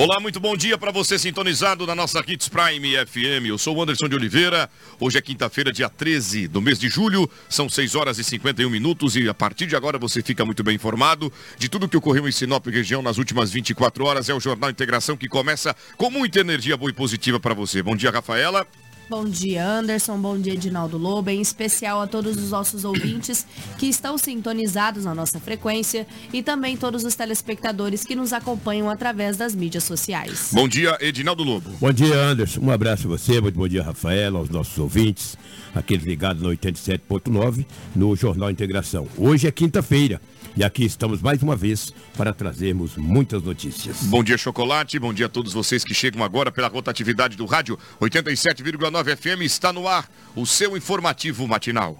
Olá, muito bom dia para você sintonizado na nossa Hits Prime FM. Eu sou o Anderson de Oliveira. Hoje é quinta-feira, dia 13 do mês de julho. São 6 horas e 51 minutos e a partir de agora você fica muito bem informado de tudo que ocorreu em Sinop região nas últimas 24 horas. É o Jornal Integração que começa com muita energia boa e positiva para você. Bom dia, Rafaela. Bom dia, Anderson. Bom dia, Edinaldo Lobo. Em especial a todos os nossos ouvintes que estão sintonizados na nossa frequência e também todos os telespectadores que nos acompanham através das mídias sociais. Bom dia, Edinaldo Lobo. Bom dia, Anderson. Um abraço a você. Muito bom dia, Rafaela, aos nossos ouvintes, aqueles ligados no 87.9 no Jornal Integração. Hoje é quinta-feira. E aqui estamos mais uma vez para trazermos muitas notícias. Bom dia, Chocolate. Bom dia a todos vocês que chegam agora pela rotatividade do rádio 87,9 FM. Está no ar o seu informativo matinal.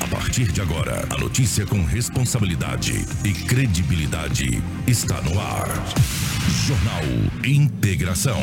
A partir de agora, a notícia com responsabilidade e credibilidade está no ar. Jornal Integração.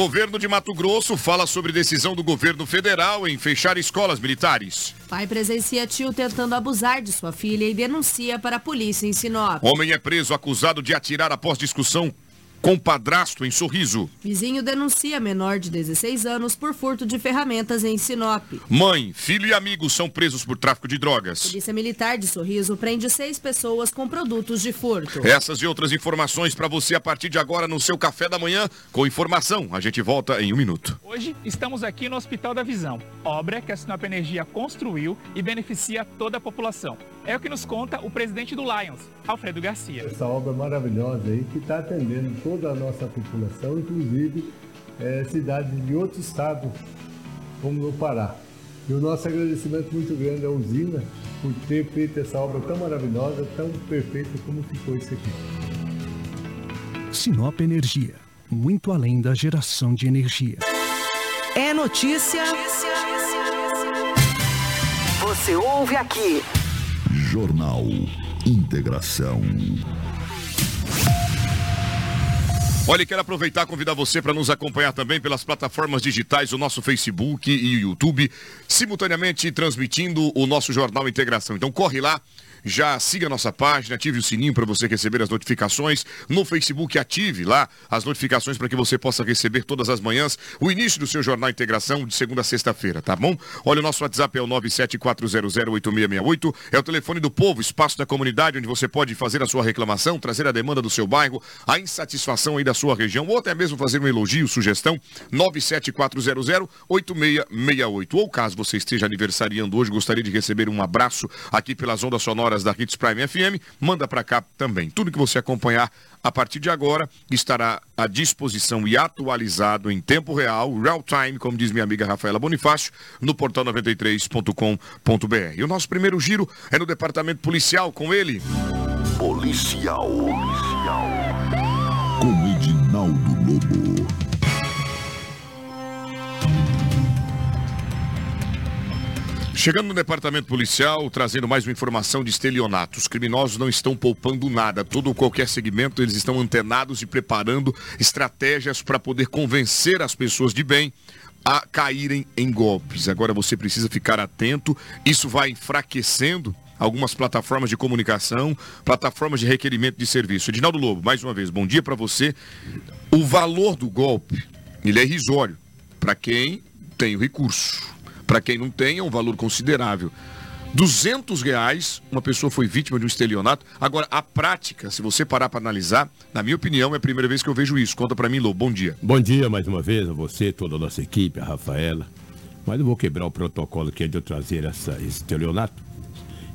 Governo de Mato Grosso fala sobre decisão do governo federal em fechar escolas militares. Pai presencia tio tentando abusar de sua filha e denuncia para a polícia em Sinop. Homem é preso acusado de atirar após discussão com padrasto em Sorriso. Vizinho denuncia menor de 16 anos por furto de ferramentas em Sinop. Mãe, filho e amigos são presos por tráfico de drogas. Polícia Militar de Sorriso prende seis pessoas com produtos de furto. Essas e outras informações para você a partir de agora no seu café da manhã com informação. A gente volta em um minuto. Hoje estamos aqui no Hospital da Visão, obra que a Sinop Energia construiu e beneficia toda a população. É o que nos conta o presidente do Lions, Alfredo Garcia. Essa obra maravilhosa aí que está atendendo toda a nossa população, inclusive é, cidades de outros estados, como no Pará. E o nosso agradecimento muito grande à usina por ter feito essa obra tão maravilhosa, tão perfeita como ficou isso aqui. Sinop Energia, muito além da geração de energia. É notícia. Você ouve aqui. Jornal Integração. Olha, quero aproveitar e convidar você para nos acompanhar também pelas plataformas digitais, o nosso Facebook e YouTube, simultaneamente transmitindo o nosso Jornal Integração. Então corre lá, já siga nossa página, ative o sininho para você receber as notificações. No Facebook, ative lá as notificações para que você possa receber todas as manhãs o início do seu Jornal Integração de segunda a sexta-feira, tá bom? Olha, o nosso WhatsApp é o 974008668, é o telefone do povo, espaço da comunidade, onde você pode fazer a sua reclamação, trazer a demanda do seu bairro, a insatisfação aí da sua região, ou até mesmo fazer um elogio, sugestão, 974008668. Ou caso você esteja aniversariando hoje, gostaria de receber um abraço aqui pelas ondas sonoras da Hits Prime FM, manda para cá também. Tudo que você acompanhar a partir de agora estará à disposição e atualizado em tempo real, real time, como diz minha amiga Rafaela Bonifácio, no portal 93.com.br. E o nosso primeiro giro é no departamento policial com ele. Policial. Policial. Com Edinaldo Lobo. Chegando no departamento policial, trazendo mais uma informação de estelionato. Os criminosos não estão poupando nada. Todo qualquer segmento, eles estão antenados e preparando estratégias para poder convencer as pessoas de bem a caírem em golpes. Agora você precisa ficar atento. Isso vai enfraquecendo algumas plataformas de comunicação, plataformas de requerimento de serviço. Edinaldo Lobo, mais uma vez, bom dia para você. O valor do golpe, ele é irrisório para quem tem o recurso. Para quem não tem, é um valor considerável. 200 reais, uma pessoa foi vítima de um estelionato. Agora, a prática, se você parar para analisar, na minha opinião, é a primeira vez que eu vejo isso. Conta para mim, Lô. Bom dia. Bom dia mais uma vez a você, toda a nossa equipe, a Rafaela. Mas eu vou quebrar o protocolo que é de eu trazer essa, esse estelionato.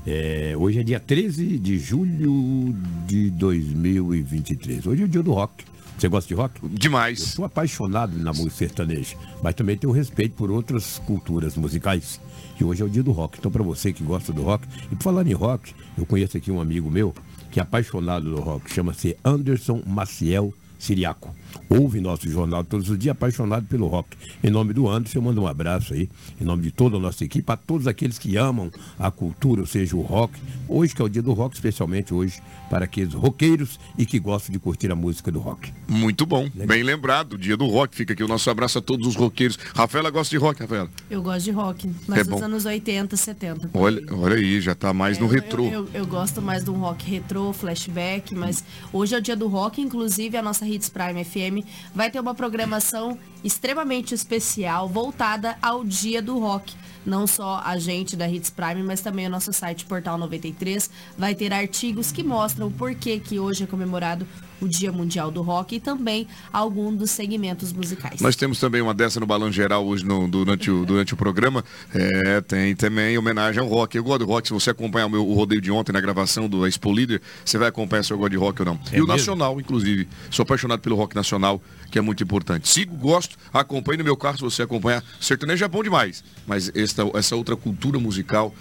É, hoje é dia 13 de julho de 2023. Hoje é o dia do rock. Você gosta de rock? Demais. Eu sou apaixonado na música sertaneja, mas também tenho respeito por outras culturas musicais. E hoje é o dia do rock. Então, para você que gosta do rock, e por falar em rock, eu conheço aqui um amigo meu que é apaixonado do rock, chama-se Anderson Maciel Siriaco. Ouve nosso jornal todos os dias, apaixonado pelo rock. Em nome do Anderson, eu mando um abraço aí, em nome de toda a nossa equipe, a todos aqueles que amam a cultura, ou seja, o rock. Hoje que é o dia do rock, especialmente hoje, para aqueles roqueiros e que gostam de curtir a música do rock. Muito bom, bem lembrado, dia do rock. Fica aqui o nosso abraço a todos os roqueiros. Rafaela gosta de rock, Rafaela? Eu gosto de rock, mas É dos bom. anos 80, 70. por Olha, aí. olha aí, já tá mais no Eu- retrô. Eu, eu- eu gosto mais de um rock retrô, flashback, mas hoje é o dia do rock, inclusive a nossa Hits Prime FM vai ter uma programação extremamente especial voltada ao dia do rock. Não só a gente da Hits Prime, mas também o nosso site Portal 93 vai ter artigos que mostram o porquê que hoje é comemorado o Dia Mundial do Rock e também algum dos segmentos musicais. Nós temos também uma dessa no Balão Geral hoje no- durante, o, durante o programa. É, tem também homenagem ao rock. Eu gosto do rock. Se você acompanhar o, meu, o rodeio de ontem na gravação do Expo Líder, você vai acompanhar se eu gosto de rock ou não. É e o mesmo? nacional, inclusive. Sou apaixonado pelo rock nacional, que é muito importante. Sigo, gosto, acompanho no meu carro se você acompanhar. Sertanejo é bom demais. Mas esta, essa outra cultura musical,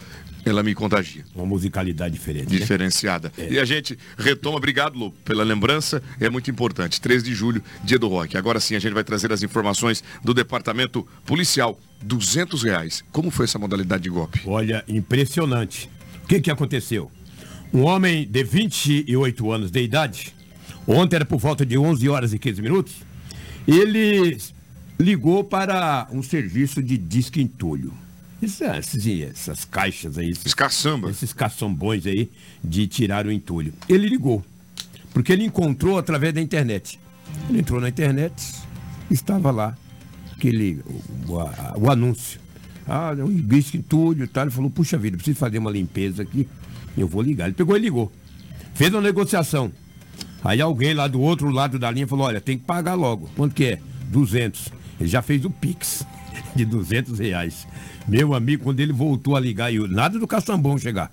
ela me contagia. Uma musicalidade diferente. né? Diferenciada. E a gente retoma, obrigado, Lu, pela lembrança, é muito importante. 13 de julho, dia do rock. Agora sim, a gente vai trazer as informações do departamento policial. 200 reais. Como foi essa modalidade de golpe? Olha, impressionante. O que, que aconteceu? Um homem de 28 anos de idade, ontem era por volta de 11 horas e 15 minutos, ele ligou para um serviço de disque entulho. É, esses- essas caixas aí, esses, Escaçamba. esses caçambões aí de tirar o entulho. Ele ligou, porque ele encontrou através da internet. Ele entrou na internet, estava lá aquele, o, a- o anúncio. Ah, um disque entulho e tal. Ele falou, puxa vida, preciso fazer uma limpeza aqui. Eu vou ligar. Ele pegou e ligou. Fez uma negociação. Aí alguém lá do outro lado da linha falou, olha, tem que pagar logo. Quanto que é? 200. Ele já fez o Pix de 200 reais. Meu amigo, quando ele voltou a ligar, e o- nada do caçambão chegar.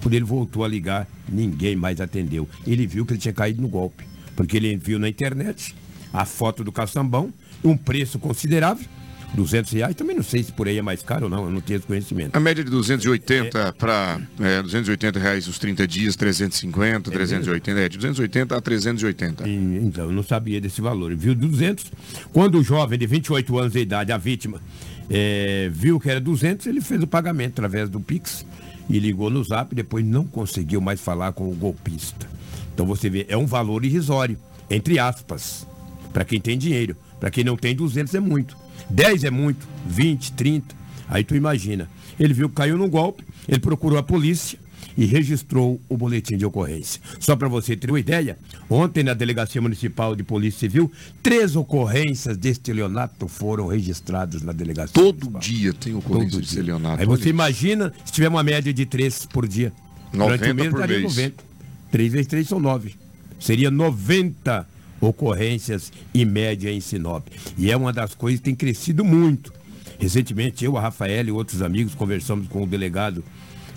Quando ele voltou a ligar, ninguém mais atendeu. Ele viu que ele tinha caído no golpe. Porque ele viu na internet a foto do caçambão, um preço considerável, 200 reais. Também não sei se por aí é mais caro ou não, eu não tenho esse conhecimento. A média de 280 para 280 reais os 30 dias, 350, 380, é de 280 a 380. E, Então, eu não sabia desse valor. Viu 200. Quando o jovem de 28 anos de idade, a vítima, eh, viu que era 200, ele fez o pagamento através do Pix e ligou no zap. Depois não conseguiu mais falar com o golpista. Então você vê, é um valor irrisório, entre aspas, para quem tem dinheiro. Para quem não tem, 200 é muito. 10 é muito, 20, 30. Aí tu imagina. Ele viu que caiu no golpe, ele procurou a polícia e registrou o boletim de ocorrência. Só para você ter uma ideia, ontem na Delegacia Municipal de Polícia Civil, três ocorrências de estelionato foram registradas na delegacia. Todo municipal. dia tem ocorrência Todo de estelionato. Aí você imagina se tiver uma média de três por dia. 90 mês por mês. 90. 3 vezes 3 são 9. Seria 90 ocorrências em média em Sinop. E é uma das coisas que tem crescido muito. Recentemente, eu, a Rafael e outros amigos conversamos com o delegado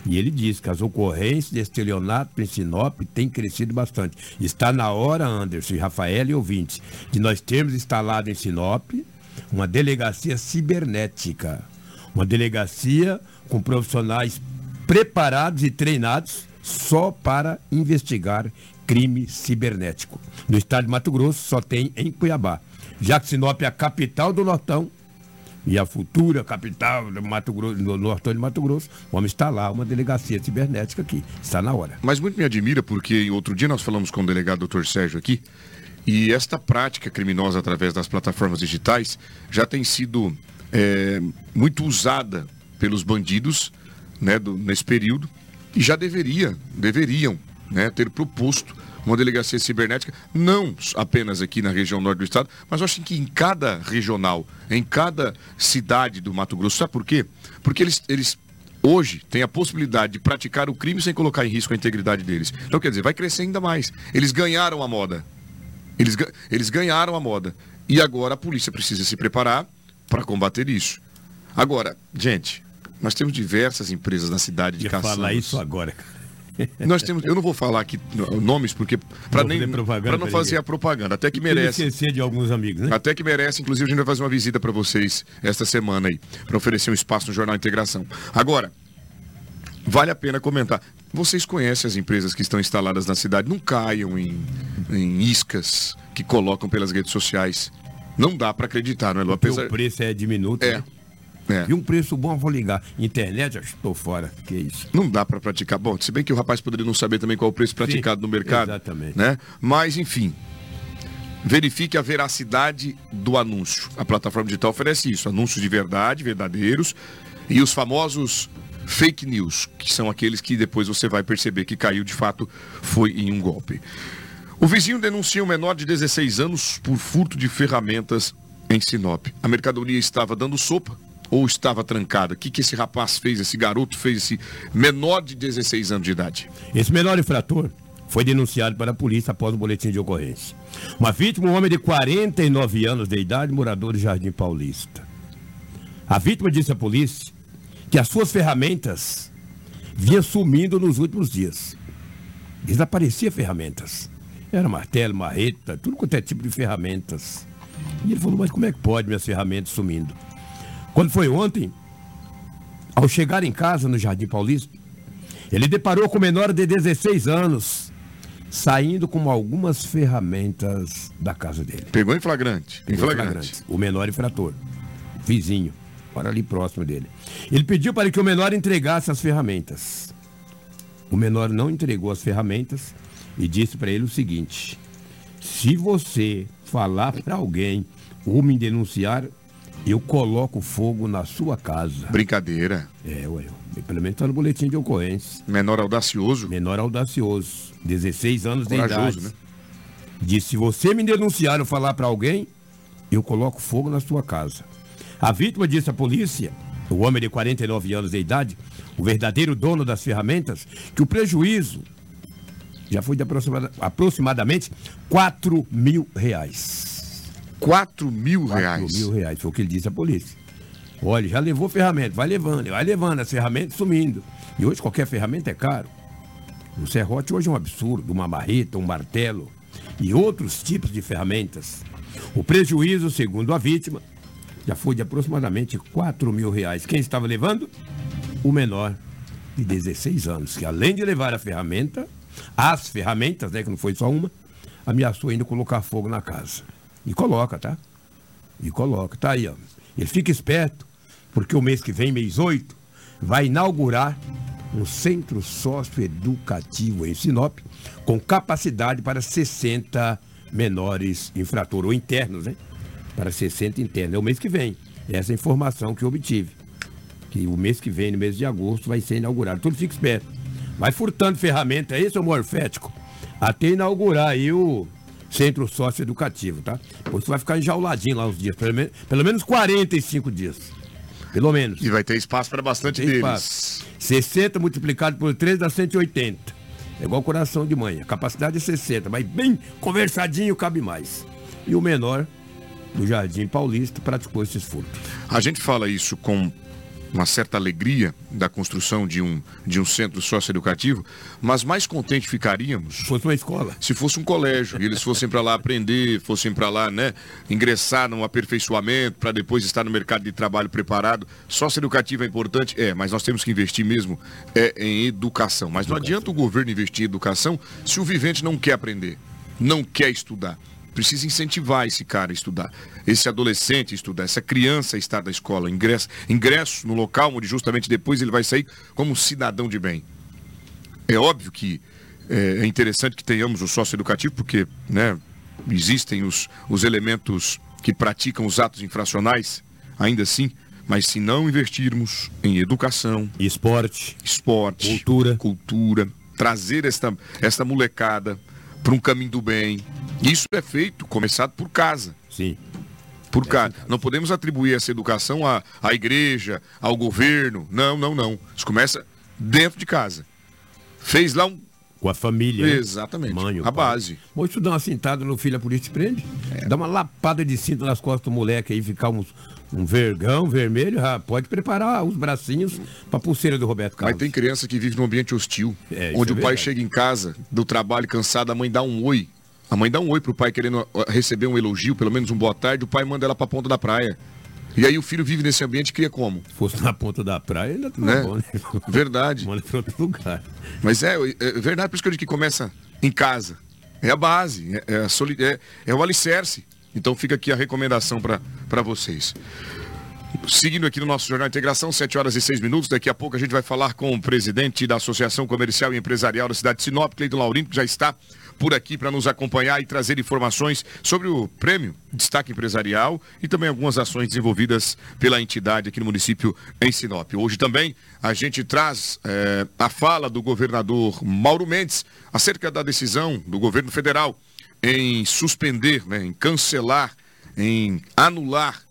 e ele disse que as ocorrências de estelionato em Sinop têm crescido bastante. Está na hora, Anderson Rafael e ouvintes, de nós termos instalado em Sinop uma delegacia cibernética. Uma delegacia com profissionais preparados e treinados só para investigar crime cibernético. No estado de Mato Grosso só tem em Cuiabá. Já que Sinop é a capital do Nortão e a futura capital do Mato Grosso, do Nortão de Mato Grosso, vamos instalar uma delegacia cibernética aqui. Está na hora. Mas muito me admira porque outro dia nós falamos com o delegado Dr. Sérgio aqui e esta prática criminosa através das plataformas digitais já tem sido é, muito usada pelos bandidos né, do- nesse período e já deveria, deveriam né, ter proposto uma delegacia cibernética, não apenas aqui na região norte do estado, mas eu acho que em cada regional, em cada cidade do Mato Grosso. Sabe por quê? Porque eles, eles hoje tem a possibilidade de praticar o crime sem colocar em risco a integridade deles. Então, quer dizer, vai crescer ainda mais. Eles ganharam a moda. Eles, eles ganharam a moda. E agora a polícia precisa se preparar para combater isso. Agora, gente, nós temos diversas empresas na cidade de Caçambas. falar isso agora. Nós temos, eu não vou falar aqui nomes porque para nem para não fazer a propaganda, até que merece. esquecer de alguns amigos, né? Até que merece, inclusive a gente vai fazer uma visita para vocês esta semana aí, para oferecer um espaço no Jornal Integração. Agora, vale a pena comentar. Vocês conhecem as empresas que estão instaladas na cidade, não caiam em, em iscas que colocam pelas redes sociais. Não dá para acreditar, não é, Lu? Apesar... O preço é diminuto. É. Né? É. E um preço bom, vou ligar. Internet, que estou fora. Que isso? Não dá para praticar. Bom, se bem que o rapaz poderia não saber também qual o preço praticado Sim, no mercado. Exatamente. Né? Mas, enfim. Verifique a veracidade do anúncio. A plataforma digital oferece isso. Anúncios de verdade, verdadeiros. E os famosos fake news, que são aqueles que depois você vai perceber que caiu de fato foi em um golpe. O vizinho denuncia um menor de 16 anos por furto de ferramentas em Sinop. A mercadoria estava dando sopa ou estava trancada? O que, que esse rapaz fez, esse garoto fez, esse menor de 16 anos de idade? Esse menor infrator foi denunciado para a polícia após o boletim de ocorrência. Uma vítima, um homem de 49 anos de idade, morador de Jardim Paulista. A vítima disse à polícia que as suas ferramentas vinham sumindo nos últimos dias. Desaparecia ferramentas. Era martelo, marreta, tudo quanto é tipo de ferramentas. E ele falou, mas como é que pode minhas ferramentas sumindo? Quando foi ontem, ao chegar em casa no Jardim Paulista, ele deparou com o menor de 16 anos, saindo com algumas ferramentas da casa dele. Pegou em flagrante. Em flagrante. flagrante. O menor infrator, vizinho, para ali próximo dele. Ele pediu para que o menor entregasse as ferramentas. O menor não entregou as ferramentas e disse para ele o seguinte: se você falar para alguém ou me denunciar, eu coloco fogo na sua casa. Brincadeira. É, ué. Pelo menos está no boletim de ocorrência. Menor audacioso? Menor audacioso. 16 anos Corajoso, de idade. Né? Diz, se você me denunciar ou falar para alguém, eu coloco fogo na sua casa. A vítima disse à polícia, o homem de 49 anos de idade, o verdadeiro dono das ferramentas, que o prejuízo já foi de aproximadamente 4 mil reais. 4 mil reais. 4 mil reais, foi o que ele disse à polícia. Olha, já levou ferramenta, vai levando, vai levando as ferramentas sumindo. E hoje qualquer ferramenta é caro. O serrote hoje é um absurdo, uma marreta, um martelo e outros tipos de ferramentas. O prejuízo, segundo a vítima, já foi de aproximadamente 4 mil reais. Quem estava levando? O menor de 16 anos, que além de levar a ferramenta, as ferramentas, né, que não foi só uma, ameaçou ainda colocar fogo na casa. E coloca, tá? E coloca. Tá aí, ó. Ele fica esperto, porque o mês que vem, mês 8, vai inaugurar um centro socioeducativo em Sinop, com capacidade para 60 menores infratores, ou internos, né? Para 60 internos. É o mês que vem. Essa é informação que eu obtive. Que o mês que vem, no mês de agosto, vai ser inaugurado. Tudo fica esperto. Vai furtando ferramenta aí, seu morfético, até inaugurar aí o, centro socioeducativo, tá? Depois você vai ficar enjauladinho lá uns dias, pelo, menos, pelo menos 45 dias. Pelo menos. E vai ter espaço para bastante deles. Espaço. 60 multiplicado por 3 dá 180. É igual coração de mãe. A capacidade é 60, mas bem conversadinho cabe mais. E o menor, do Jardim Paulista, praticou esses furtos. A gente fala isso com uma certa alegria da construção de um, de um centro socioeducativo, mas mais contente ficaríamos. Se fosse uma escola. Se fosse um colégio, e eles fossem para lá aprender, fossem para lá, né, ingressar num aperfeiçoamento, para depois estar no mercado de trabalho preparado. Socioeducativo é importante? É, mas nós temos que investir mesmo é, em educação. Mas não adianta o governo investir em educação se o vivente não quer aprender, não quer estudar precisa incentivar esse cara a estudar, esse adolescente a estudar, essa criança a estar na escola, ingresso, ingresso no local onde justamente depois ele vai sair como um cidadão de bem. É óbvio que é, é interessante que tenhamos o sócio educativo, porque né, existem os, os elementos que praticam os atos infracionais, ainda assim, mas se não investirmos em educação, esporte, esporte, cultura, cultura, trazer esta, esta molecada para um caminho do bem, isso é feito, começado por casa. Sim. Por cá. Não podemos atribuir essa educação à, à igreja, ao governo. Não, não, não. Isso começa dentro de casa. Fez lá um. Com a família. né? Exatamente. Mãe, a pai. base. Ou isso dá uma cintada no filho, a polícia te prende. É. Dá uma lapada de cinto nas costas do moleque aí, ficar uns, um vergão vermelho, já pode preparar os bracinhos pra pulseira do Roberto Mas Carlos. tem criança que vive num ambiente hostil. É, onde é o pai verdade. chega em casa do trabalho cansado, a mãe dá um oi. A mãe dá um oi pro pai querendo receber um elogio, pelo menos um boa tarde, o pai manda ela pra ponta da praia. E aí o filho vive nesse ambiente e cria como? Se fosse na ponta da praia, ainda tava Né? bom, né? Verdade. Manda pra outro lugar. Mas é, é verdade, por isso que eu digo que começa em casa. É a base, é, é, a soli- é- é o alicerce. Então fica aqui a recomendação para vocês. Seguindo aqui no nosso Jornal Integração, 7 horas e 6 minutos. Daqui a pouco a gente vai falar com o presidente da Associação Comercial e Empresarial da cidade de Sinop, Cleiton Laurindo, que já está por aqui para nos acompanhar e trazer informações sobre o prêmio Destaque Empresarial e também algumas ações desenvolvidas pela entidade aqui no município em Sinop. Hoje também a gente traz eh, a fala do governador Mauro Mendes acerca da decisão do governo federal em suspender, né, em cancelar, em anular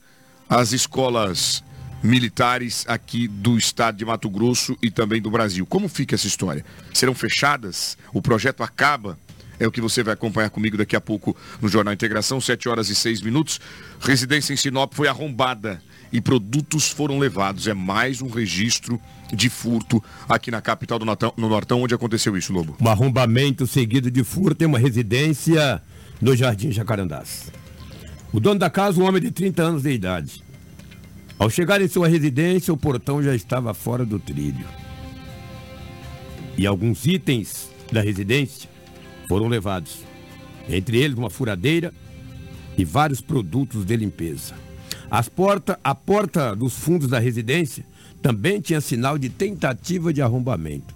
as escolas militares aqui do estado de Mato Grosso e também do Brasil. Como fica essa história? Serão fechadas? O projeto acaba? É o que você vai acompanhar comigo daqui a pouco no Jornal Integração, 7 horas e 6 minutos. Residência em Sinop foi arrombada e produtos foram levados. É mais um registro de furto aqui na capital do Nortão, no Nortão, onde aconteceu isso, Lobo. Um arrombamento seguido de furto em uma residência no Jardim Jacarandás. O dono da casa, um homem de 30 anos de idade. Ao chegar em sua residência, o portão já estava fora do trilho. E alguns itens da residência foram levados. Entre eles, uma furadeira e vários produtos de limpeza. As porta, a porta dos fundos da residência também tinha sinal de tentativa de arrombamento.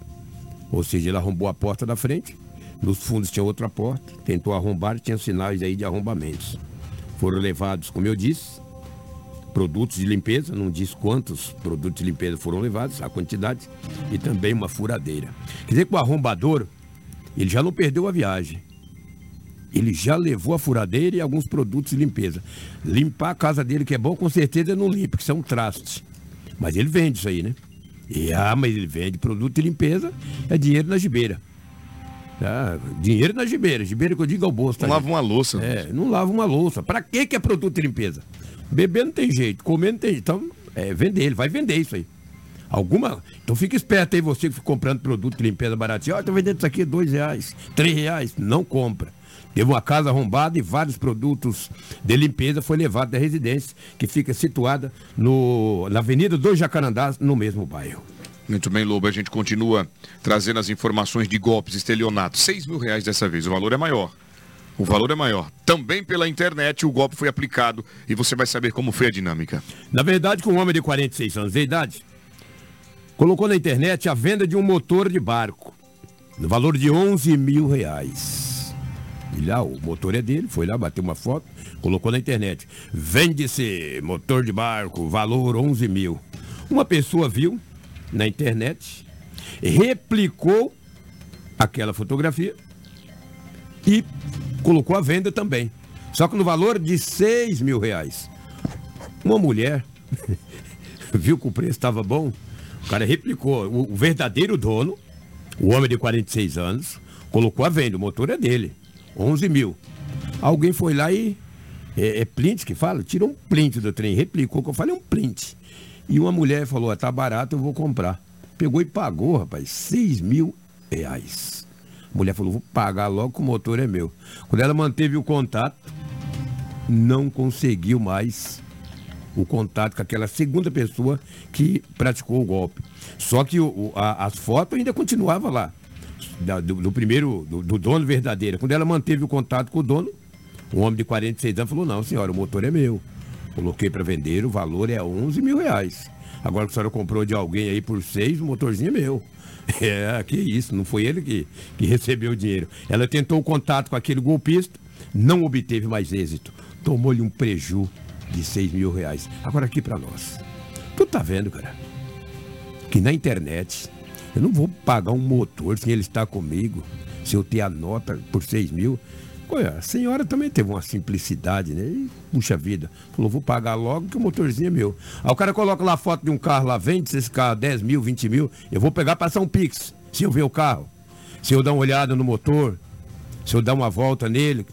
Ou seja, ele arrombou a porta da frente, nos fundos tinha outra porta, tentou arrombar, tinha sinais aí de arrombamentos. Foram levados, como eu disse, produtos de limpeza, não diz quantos produtos de limpeza foram levados, a quantidade, e também uma furadeira. Quer dizer que o arrombador, ele já não perdeu a viagem. Ele já levou a furadeira e alguns produtos de limpeza. Limpar a casa dele, que é bom, com certeza não limpa, que isso é um traste. Mas ele vende isso aí, né? E, ah, mas ele vende produto de limpeza, é dinheiro na gibeira. Tá? Dinheiro na gibeira. Gibeira que eu digo ao bolso. Tá Não lava uma louça. É, não lava uma louça. Pra que que é produto de limpeza? Beber não tem jeito, comer não tem jeito. Então, é vender, ele vai vender isso aí. Alguma. Então fica esperto aí, você que fica comprando produto de limpeza baratinho. Ó, tô vendendo isso aqui dois reais, três reais. Não compra. Teve uma casa arrombada e vários produtos de limpeza foi levado da residência, que fica situada no, na Avenida dos Jacarandás, no mesmo bairro. Muito bem, Lobo. A gente continua trazendo as informações de golpes, estelionatos. 6 mil reais dessa vez. O valor é maior. O valor é maior. Também pela internet o golpe foi aplicado e você vai saber como foi a dinâmica. Na verdade, com um homem de 46 anos de idade, colocou na internet a venda de um motor de barco, no valor de 11 mil reais. E lá, o motor é dele, foi lá, bateu uma foto, colocou na internet. Vende-se motor de barco, valor 11 mil. Uma pessoa viu na internet, replicou aquela fotografia e colocou à venda também. Só que no valor de 6 mil reais. Uma mulher viu que o preço estava bom, o cara replicou. O, o verdadeiro dono, o homem de 46 anos, colocou à venda. O motor é dele, 11 mil. Alguém foi lá e. É, é que fala? Tirou um print do trem, replicou, que eu falei um print. E uma mulher falou: "Ah, tá barato, eu vou comprar. Pegou e pagou, rapaz, 6 mil reais. A mulher falou: vou pagar logo que o motor é meu. Quando ela manteve o contato, não conseguiu mais o contato com aquela segunda pessoa que praticou o golpe. Só que o- a- as fotos ainda continuavam lá. Da- do, do primeiro, do, do dono verdadeiro. Quando ela manteve o contato com o dono, um homem de 46 anos falou, não, senhora, o motor é meu. Coloquei para vender, o valor é 11 mil reais. Agora que a senhora comprou de alguém aí por seis, o motorzinho é meu. É, que isso, não foi ele que, que recebeu o dinheiro. Ela tentou o contato com aquele golpista, não obteve mais êxito. Tomou-lhe um preju de 6 mil reais. Agora aqui para nós. Tu tá vendo, cara? Que na internet eu não vou pagar um motor se ele está comigo, se eu ter a nota por 6 mil. Olha, a senhora também teve uma simplicidade, né? E, puxa vida. Falou, vou pagar logo que o motorzinho é meu. Aí o cara coloca lá a foto de um carro lá, vende esse carro 10 mil, 20 mil. Eu vou pegar passar um Pix, se eu ver o carro. Se eu dar uma olhada no motor, se eu dar uma volta nele,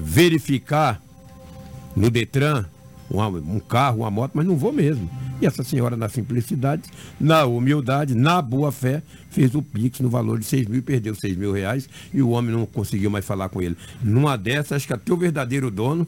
verificar no Detran uma, um carro, uma moto, mas não vou mesmo. E essa senhora, na simplicidade, na humildade, na boa fé, fez o Pix no valor de 6 mil, perdeu 6 mil reais e o homem não conseguiu mais falar com ele. Numa dessas, acho que até o verdadeiro dono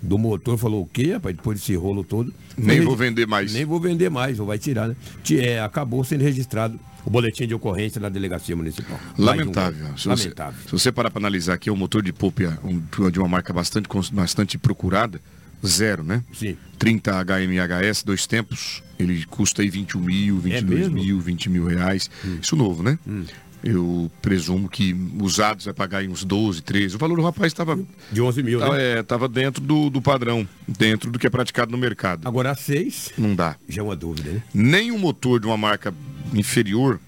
do motor falou o quê, rapaz, depois desse rolo todo. Nem vou vender mais. Nem vou vender mais, ou vai tirar, né? É, acabou sendo registrado o boletim de ocorrência na delegacia municipal. Lamentável. Um... Se Lamentável. Você, se você parar para analisar aqui, é um motor de Popia um, de uma marca bastante, bastante procurada, zero, né? Sim. 30 HMHS, dois tempos, ele custa aí 21 mil, 22 É mil, 20 mil reais. Isso novo, né? Hum. Eu presumo que usados vai pagar aí uns 12, 13. O valor do rapaz estava. De 11 mil, Tava, né? é, tava dentro do, do padrão, dentro do que é praticado no mercado. Agora, a 6 Não dá. já é uma dúvida, né? Nem um motor de uma marca inferior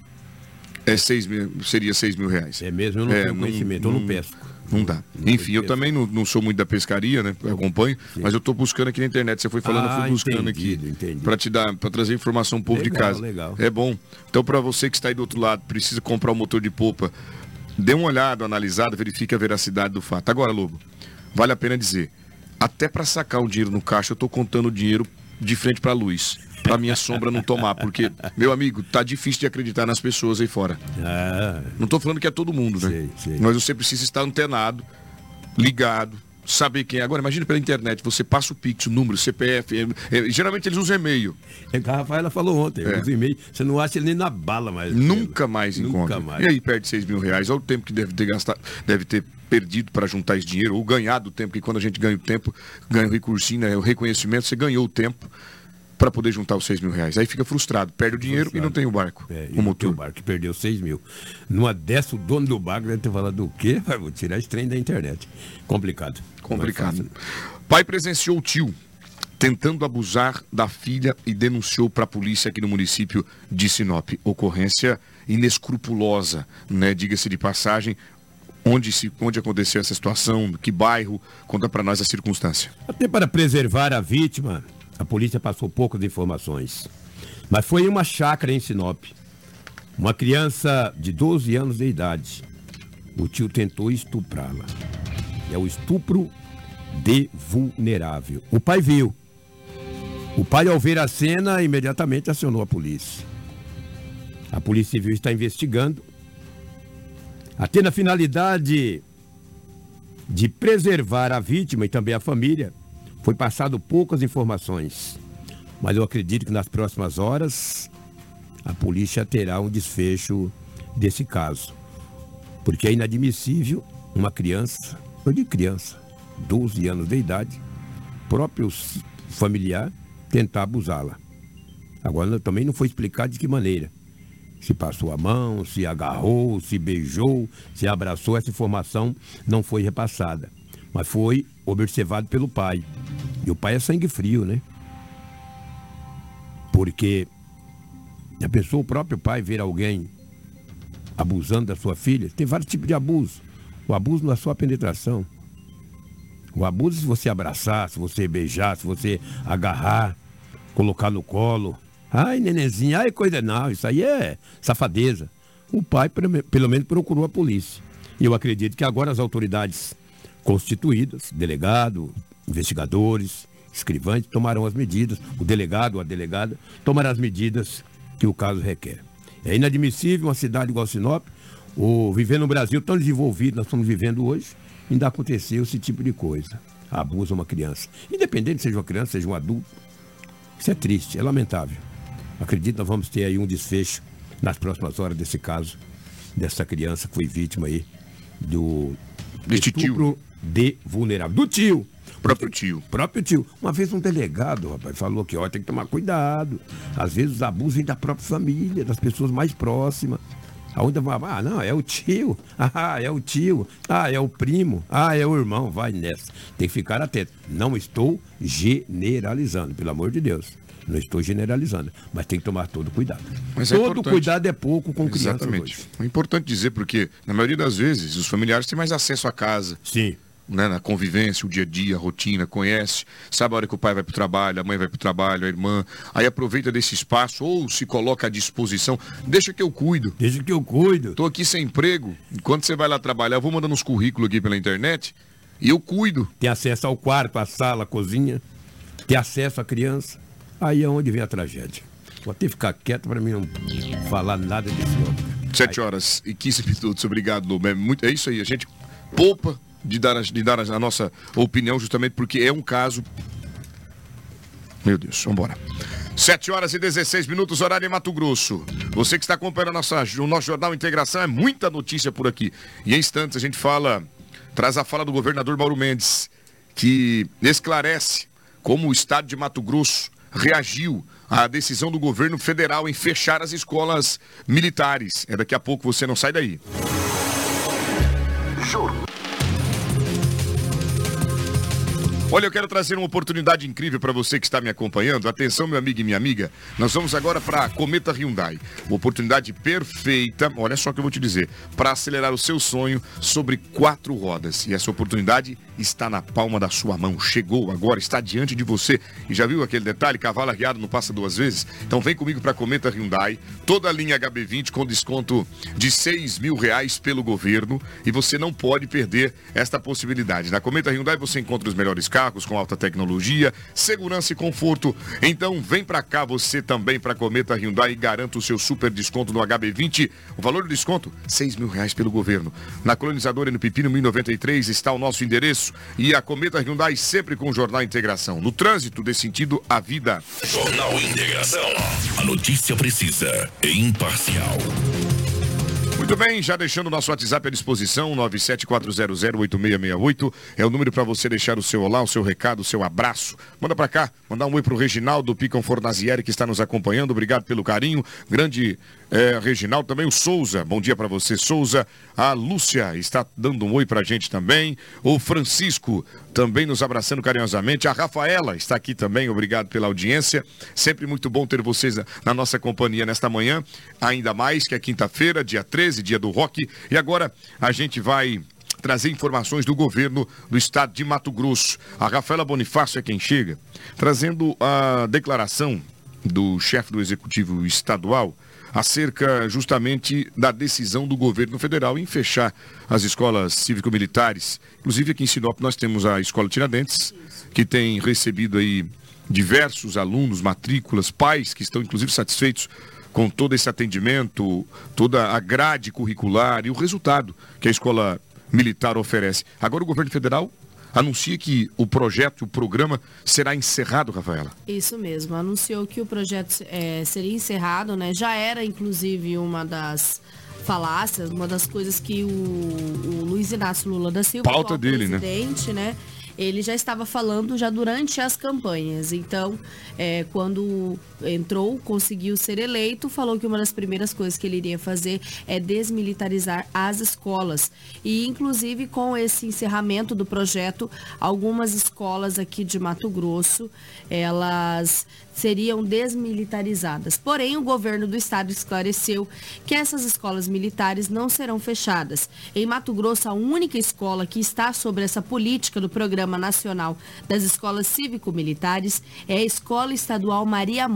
é seis mil, seria 6 mil reais. É mesmo, eu não É, tenho não- conhecimento, eu não não- pesco. Não dá. Enfim, eu também não, não sou muito da pescaria, né? Eu acompanho, mas eu tô buscando aqui na internet. Você foi falando, eu Ah, fui buscando entendido, aqui. Para te dar, para trazer informação ao povo de Legal, casa. legal. É bom. Então, para você que está aí do outro lado, precisa comprar um motor de polpa, dê uma olhada, analisada, verifique a veracidade do fato. Agora, Lobo, vale a pena dizer, até para sacar um dinheiro no caixa, eu tô contando o dinheiro de frente para a luz. Pra minha sombra não tomar, porque, meu amigo, tá difícil de acreditar nas pessoas aí fora. Ah, Não tô falando que é todo mundo, né? Sei, sei. Mas você precisa estar antenado, ligado, saber quem é. Agora, imagina pela internet, você passa o Pix, o número, CPF. é- é- geralmente eles usam e-mail. é que a Rafaela falou ontem, É. os e-mails, você não acha ele nem na bala mais. Nunca mais Nunca encontra. mais. E aí perde 6 mil reais. Olha o tempo que deve ter gastado, deve ter perdido para juntar esse dinheiro, ou ganhado o tempo, porque quando a gente ganha o tempo, ganha o recursinho, né, o reconhecimento, você ganhou o tempo para poder juntar os 6 mil reais. Aí fica frustrado, perde o dinheiro e não tem o barco. É, o o motor. barco que perdeu 6 mil. Numa dessa, o dono do barco deve ter falado do quê? Vou tirar esse trem da internet. Complicado. Complicado. Pai presenciou o tio tentando abusar da filha e denunciou para a polícia aqui no município de Sinop. Ocorrência inescrupulosa, né? Diga-se de passagem. Onde, se, onde aconteceu essa situação? Que bairro? Conta para nós a circunstância. Até para preservar a vítima, a polícia passou poucas informações. Mas foi em uma chácara em Sinop. Uma criança de 12 anos de idade. O tio tentou estuprá-la. É o estupro de vulnerável. O pai viu. O pai, ao ver a cena, imediatamente acionou a polícia. A Polícia Civil está investigando. Até na finalidade de preservar a vítima e também a família, foi passado poucas informações. Mas eu acredito que nas próximas horas a polícia terá um desfecho desse caso. Porque é inadmissível uma criança, eu digo criança, 12 anos de idade, próprio familiar, tentar abusá-la. Agora também não foi explicado de que maneira. Se passou a mão, se agarrou, se beijou, se abraçou, essa informação não foi repassada. Mas foi observado pelo pai. E o pai é sangue frio, né? Porque a pessoa, o próprio pai, ver alguém abusando da sua filha, tem vários tipos de abuso. O abuso não é só a penetração. O abuso é se você abraçar, se você beijar, se você agarrar, colocar no colo. Ai, nenenzinho, ai, coisa não, isso aí é safadeza. O pai, pelo menos, procurou a polícia. E eu acredito que agora as autoridades constituídas, delegado, investigadores, escrivães, tomarão as medidas, o delegado ou a delegada tomará as medidas que o caso requer. É inadmissível uma cidade igual Sinop, ou viver no Brasil tão desenvolvido, nós estamos vivendo hoje, ainda aconteceu esse tipo de coisa. Abusa uma criança. Independente seja uma criança, seja um adulto. Isso é triste, é lamentável. Acredito que nós vamos ter aí um desfecho nas próximas horas desse caso, dessa criança que foi vítima aí do Deste estupro de vulnerável. Do tio. Próprio tio. Próprio tio. Uma vez um delegado, rapaz, falou que ó, tem que tomar cuidado. Às vezes os abusos vêm da própria família, das pessoas mais próximas. Aonde vai, ah, não, é o tio. Ah, é o tio. Ah, é o primo. Ah, é o irmão. Vai nessa. Tem que ficar atento. Não estou generalizando, pelo amor de Deus. Não estou generalizando, mas tem que tomar todo cuidado. Mas é todo cuidado é pouco com crianças Exatamente. hoje. É importante dizer porque, na maioria das vezes, os familiares têm mais acesso à casa. Sim. Né, na convivência, o dia a dia, a rotina, conhece, sabe a hora que o pai vai para o trabalho, a mãe vai para o trabalho, a irmã, aí aproveita desse espaço ou se coloca à disposição, deixa que eu cuido. Deixa que eu cuido. Tô aqui sem emprego, enquanto você vai lá trabalhar, eu vou mandando uns currículos aqui pela internet e eu cuido. Tem acesso ao quarto, à sala, à cozinha, tem acesso à criança. Aí é onde vem a tragédia. Vou até ficar quieto para mim não falar nada desse homem. 7 horas e 15 minutos, obrigado, Lobo. É, muito, é isso aí, a gente poupa de dar, a, de dar a, a nossa opinião justamente porque é um caso. Meu Deus, vambora. 7 horas e 16 minutos, horário em Mato Grosso. Você que está acompanhando nossa, o nosso Jornal Integração, é muita notícia por aqui. E em instantes a gente fala, traz a fala do governador Mauro Mendes, que esclarece como o estado de Mato Grosso reagiu à decisão do governo federal em fechar as escolas militares. É daqui a pouco, você não sai daí. Olha, eu quero trazer uma oportunidade incrível para você que está me acompanhando. Atenção, meu amigo e minha amiga. Nós vamos agora para a Cometa Hyundai. Uma oportunidade perfeita, olha só o que eu vou te dizer, para acelerar o seu sonho sobre quatro rodas. E essa oportunidade está na palma da sua mão. Chegou agora, está diante de você. E já viu aquele detalhe? Cavalo arriado não passa duas vezes? Então vem comigo para Cometa Hyundai. Toda a linha HB20 com desconto de 6 mil reais pelo governo. E você não pode perder esta possibilidade. Na Cometa Hyundai você encontra os melhores carros com alta tecnologia, segurança e conforto. Então vem para cá você também para Cometa Hyundai e garanta o seu super desconto no HB20. O valor do desconto, 6 mil reais pelo governo. Na colonizadora no Pepino 1093 está o nosso endereço e a Cometa Hyundai sempre com o Jornal Integração. No trânsito, dê sentido à vida. Jornal Integração. A notícia precisa e imparcial. Muito bem, já deixando o nosso WhatsApp à disposição, 974008668. É o número para você deixar o seu olá, o seu recado, o seu abraço. Manda para cá, mandar um oi pro Reginaldo Picon Fornazieri, que está nos acompanhando. Obrigado pelo carinho. Grande é, Reginaldo, também o Souza. Bom dia para você, Souza. A Lúcia está dando um oi pra gente também. O Francisco também nos abraçando carinhosamente. A Rafaela está aqui também. Obrigado pela audiência. Sempre muito bom ter vocês na nossa companhia nesta manhã. Ainda mais que é quinta-feira, dia 13, dia do rock. E agora a gente vai trazer informações do governo do estado de Mato Grosso. A Rafaela Bonifácio é quem chega, trazendo a declaração do chefe do executivo estadual acerca justamente da decisão do governo federal em fechar as escolas cívico-militares. Inclusive aqui em Sinop nós temos a Escola Tiradentes, que tem recebido aí diversos alunos, matrículas, pais que estão inclusive satisfeitos com todo esse atendimento, toda a grade curricular e o resultado que a escola militar oferece. Agora o governo federal anuncia que o projeto, o programa será encerrado, Rafaela. Isso mesmo, anunciou que o projeto é, seria encerrado, né? Já era, inclusive, uma das falácias, uma das coisas que o, o Luiz Inácio Lula da Silva, Pauta dele, né? presidente, né? Ele já estava falando já durante as campanhas. Então, é, quando entrou, conseguiu ser eleito, falou que uma das primeiras coisas que ele iria fazer é desmilitarizar as escolas. E, inclusive, com esse encerramento do projeto, algumas escolas aqui de Mato Grosso, elas seriam desmilitarizadas. Porém, o governo do estado esclareceu que essas escolas militares não serão fechadas. Em Mato Grosso, a única escola que está sobre essa política do Programa Nacional das Escolas Cívico-Militares é a Escola Estadual Maria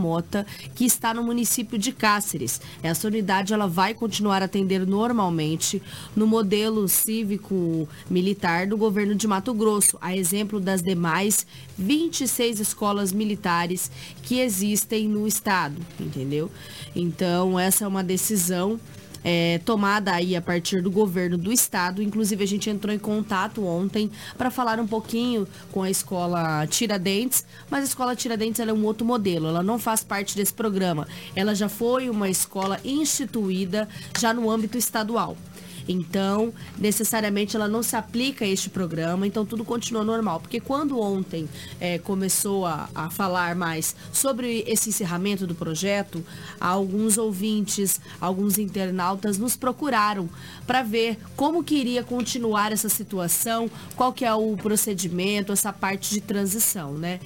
Que está no município de Cáceres. Essa unidade ela vai continuar atendendo normalmente no modelo cívico-militar do governo de Mato Grosso, a exemplo das demais 26 escolas militares que existem no estado, entendeu? Então, essa é uma decisão é, tomada aí a partir do governo do estado. Inclusive, a gente entrou em contato ontem para falar um pouquinho com a escola Tiradentes, mas a escola Tiradentes é um outro modelo, ela não faz parte desse programa. Ela já foi uma escola instituída já no âmbito estadual. Então, necessariamente ela não se aplica a este programa, então tudo continua normal. Porque quando ontem é, começou a, a, falar mais sobre esse encerramento do projeto, alguns ouvintes, alguns internautas nos procuraram para ver como que iria continuar essa situação, qual que é o procedimento, essa parte de transição, né?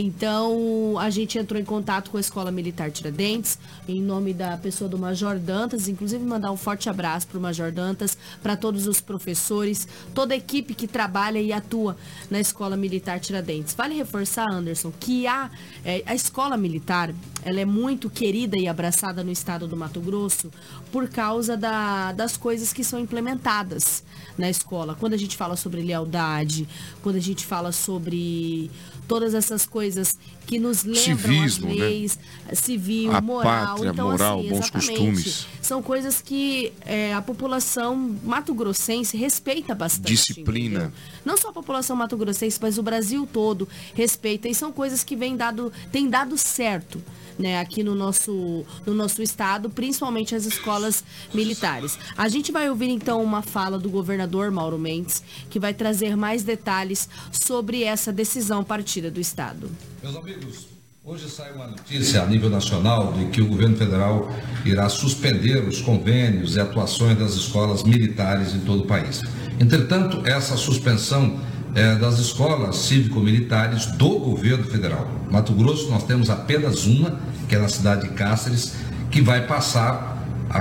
Então, a gente entrou em contato com a Escola Militar Tiradentes, em nome da pessoa do Major Dantas, inclusive mandar um forte abraço para o Major Dantas, para todos os professores, toda a equipe que trabalha e atua na Escola Militar Tiradentes. Vale reforçar, Anderson, que a, é, a Escola Militar, ela é muito querida e abraçada no estado do Mato Grosso por causa da, das coisas que são implementadas na escola. Quando a gente fala sobre lealdade, quando a gente fala sobre todas essas coisas que nos lembram Civismo, as né? leis, civil, A moral. pátria, então, moral, assim, bons exatamente, costumes. São coisas que é, a população mato-grossense respeita bastante. Disciplina. entendeu? Não só a população mato-grossense, mas o Brasil todo respeita. E são coisas que vem dado, tem dado certo. Né, aqui no nosso, no nosso estado, principalmente as escolas militares. A gente vai ouvir então uma fala do governador Mauro Mendes, que vai trazer mais detalhes sobre essa decisão partida do estado. Meus amigos, hoje sai uma notícia a nível nacional de que o governo federal irá suspender os convênios e atuações das escolas militares em todo o país. Entretanto, essa suspensão é das escolas cívico-militares do governo federal. Mato Grosso, nós temos apenas uma, que é na cidade de Cáceres, que vai passar a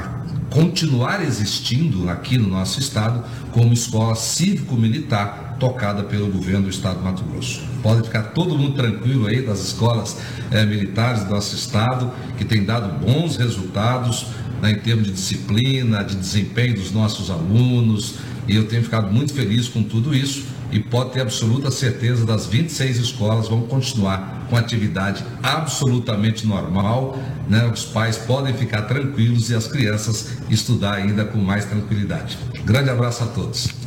continuar existindo aqui no nosso estado como escola cívico-militar tocada pelo governo do estado do Mato Grosso. Pode ficar todo mundo tranquilo aí das escolas eh, militares do nosso estado, que tem dado bons resultados né, em termos de disciplina, de desempenho dos nossos alunos, e eu tenho ficado muito feliz com tudo isso e pode ter absoluta certeza das 26 escolas vão continuar com atividade absolutamente normal, né? Os pais podem ficar tranquilos e as crianças estudar ainda com mais tranquilidade. Grande abraço a todos.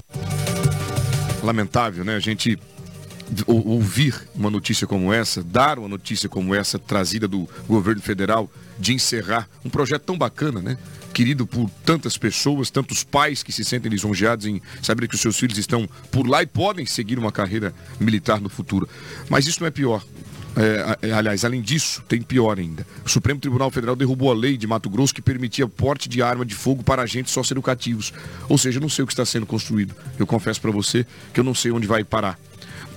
Lamentável, né? A gente ou- ouvir uma notícia como essa, dar uma notícia como essa trazida do governo federal de encerrar um projeto tão bacana, né? Querido por tantas pessoas, tantos pais que se sentem lisonjeados em saber que os seus filhos estão por lá e podem seguir uma carreira militar no futuro. Mas isso não é pior. É, a- aliás, além disso, tem pior ainda. O Supremo Tribunal Federal derrubou a lei de Mato Grosso que permitia porte de arma de fogo para agentes socioeducativos. Ou seja, eu não sei o que está sendo construído. Eu confesso para você que eu não sei onde vai parar.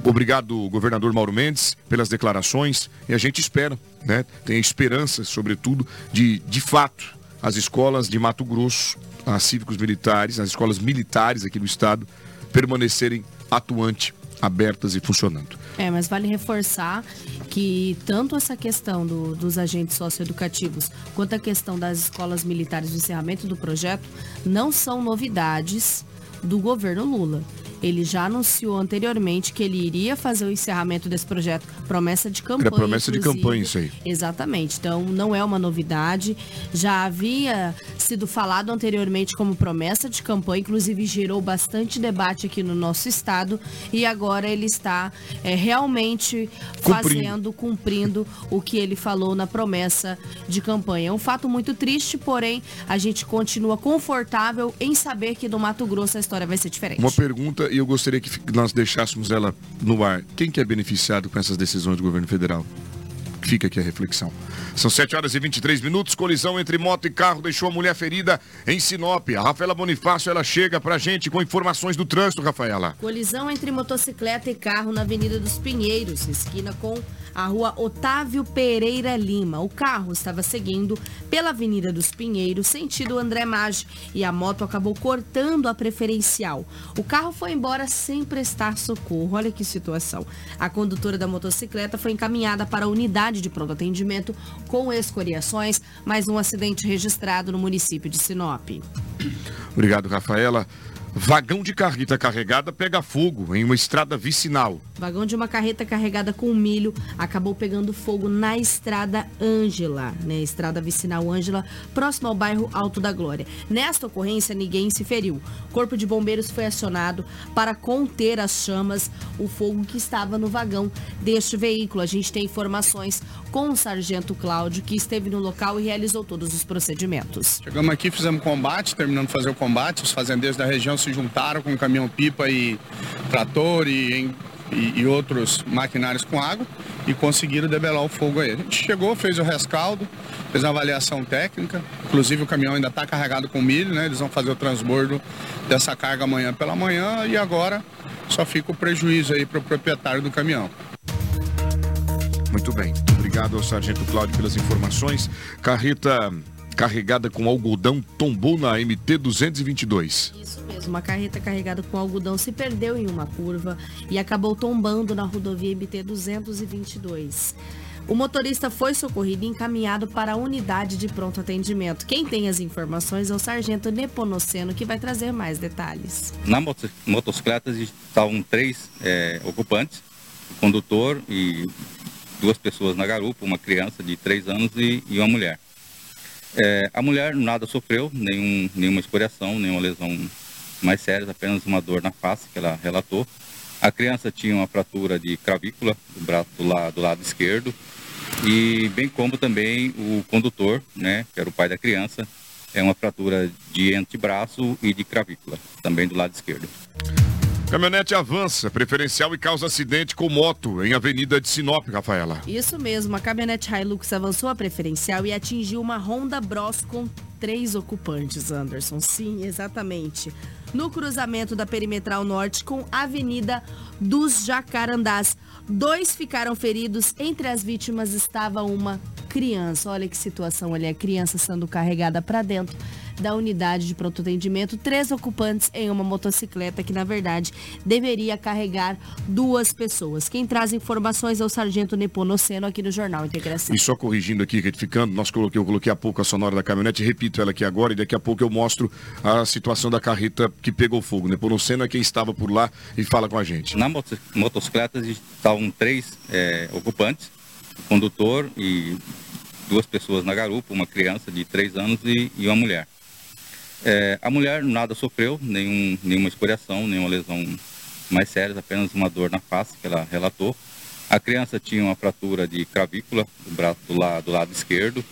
Obrigado, governador Mauro Mendes, pelas declarações. E a gente espera, né? Tem esperança, sobretudo, de, de fato, as escolas de Mato Grosso, as cívicos militares, as escolas militares aqui do estado, permanecerem atuantes, abertas e funcionando. É, mas vale reforçar que tanto essa questão do- dos agentes socioeducativos quanto a questão das escolas militares do encerramento do projeto não são novidades do governo Lula. Ele já anunciou anteriormente que ele iria fazer o encerramento desse projeto, promessa de campanha. Era promessa de inclusive. campanha isso aí. Exatamente. Então não é uma novidade. Já havia sido falado anteriormente como promessa de campanha, inclusive gerou bastante debate aqui no nosso estado. E agora ele está é, realmente Cumprindo. fazendo, cumprindo o que ele falou na promessa de campanha. É um fato muito triste, porém a gente continua confortável em saber que no Mato Grosso a história vai ser diferente. Uma pergunta e eu gostaria que nós deixássemos ela no ar. Quem que é beneficiado com essas decisões do governo federal? Fica aqui a reflexão. São 7 horas e 23 minutos. Colisão entre moto e carro deixou a mulher ferida em Sinop. A Rafaela Bonifácio ela chega pra gente com informações do trânsito, Rafaela. Colisão entre motocicleta e carro na Avenida dos Pinheiros, esquina com a rua Otávio Pereira Lima. O carro estava seguindo pela Avenida dos Pinheiros, sentido André Maggi, e a moto acabou cortando a preferencial. O carro foi embora sem prestar socorro. Olha que situação. A condutora da motocicleta foi encaminhada para a unidade de pronto atendimento com escoriações, mais um acidente registrado no município de Sinop. Obrigado, Rafaela. Vagão de carreta carregada pega fogo em uma estrada vicinal. Vagão de uma carreta carregada com milho acabou pegando fogo na estrada Ângela, né? Estrada vicinal Ângela, próximo ao bairro Alto da Glória. Nesta ocorrência, ninguém se feriu. Corpo de bombeiros foi acionado para conter as chamas, o fogo que estava no vagão deste veículo. A gente tem informações com o sargento Cláudio, que esteve no local e realizou todos os procedimentos. Chegamos aqui, fizemos combate, terminando de fazer o combate. Os fazendeiros da região se juntaram com caminhão-pipa e trator e, e- e outros maquinários com água e conseguiram debelar o fogo aí. A gente chegou, fez o rescaldo, fez uma avaliação técnica. Inclusive o caminhão ainda está carregado com milho, né? Eles vão fazer o transbordo dessa carga amanhã pela manhã e agora só fica o prejuízo aí para o proprietário do caminhão. Muito bem. Obrigado ao Sargento Cláudio pelas informações. Carreta carregada com algodão tombou na MT 222. Isso mesmo, uma carreta carregada com algodão se perdeu em uma curva e acabou tombando na rodovia MT 222. O motorista foi socorrido e encaminhado para a unidade de pronto atendimento. Quem tem as informações é o sargento Neponoceno, que vai trazer mais detalhes. Na moto motocicleta estavam três é, ocupantes, o condutor e duas pessoas na garupa, uma criança de três anos e, e uma mulher. É, a mulher nada sofreu, nenhum, nenhuma escoriação, nenhuma lesão mais séria, apenas uma dor na face que ela relatou. A criança tinha uma fratura de cravícula do braço do lado, do lado esquerdo e bem como também o condutor, né, que era o pai da criança, é uma fratura de antebraço e de cravícula, também do lado esquerdo. Caminhonete avança, preferencial e causa acidente com moto em Avenida de Sinop, Rafaela. Isso mesmo, a caminhonete Hilux avançou a preferencial e atingiu uma Honda Bros com três ocupantes, Anderson. Sim, exatamente. No cruzamento da Perimetral Norte com Avenida dos Jacarandás. Dois ficaram feridos, entre as vítimas estava uma criança. Olha que situação ali, a criança sendo carregada para dentro da unidade de pronto atendimento, três ocupantes em uma motocicleta que, na verdade, deveria carregar duas pessoas. Quem traz informações é o Sargento Neponoceno aqui no Jornal Integração. E só corrigindo aqui, retificando, nós coloquei, eu coloquei há pouco a sonora da caminhonete, repito ela aqui agora e daqui a pouco eu mostro a situação da carreta que pegou fogo. Neponoceno é quem estava por lá e fala com a gente. Na motocicleta estavam três é, ocupantes, o condutor e duas pessoas na garupa, uma criança de três anos e, e uma mulher. É, a mulher nada sofreu, nenhum, nenhuma escoriação, nenhuma lesão mais séria, apenas uma dor na face que ela relatou. A criança tinha uma fratura de cravícula do braço do lado, do lado esquerdo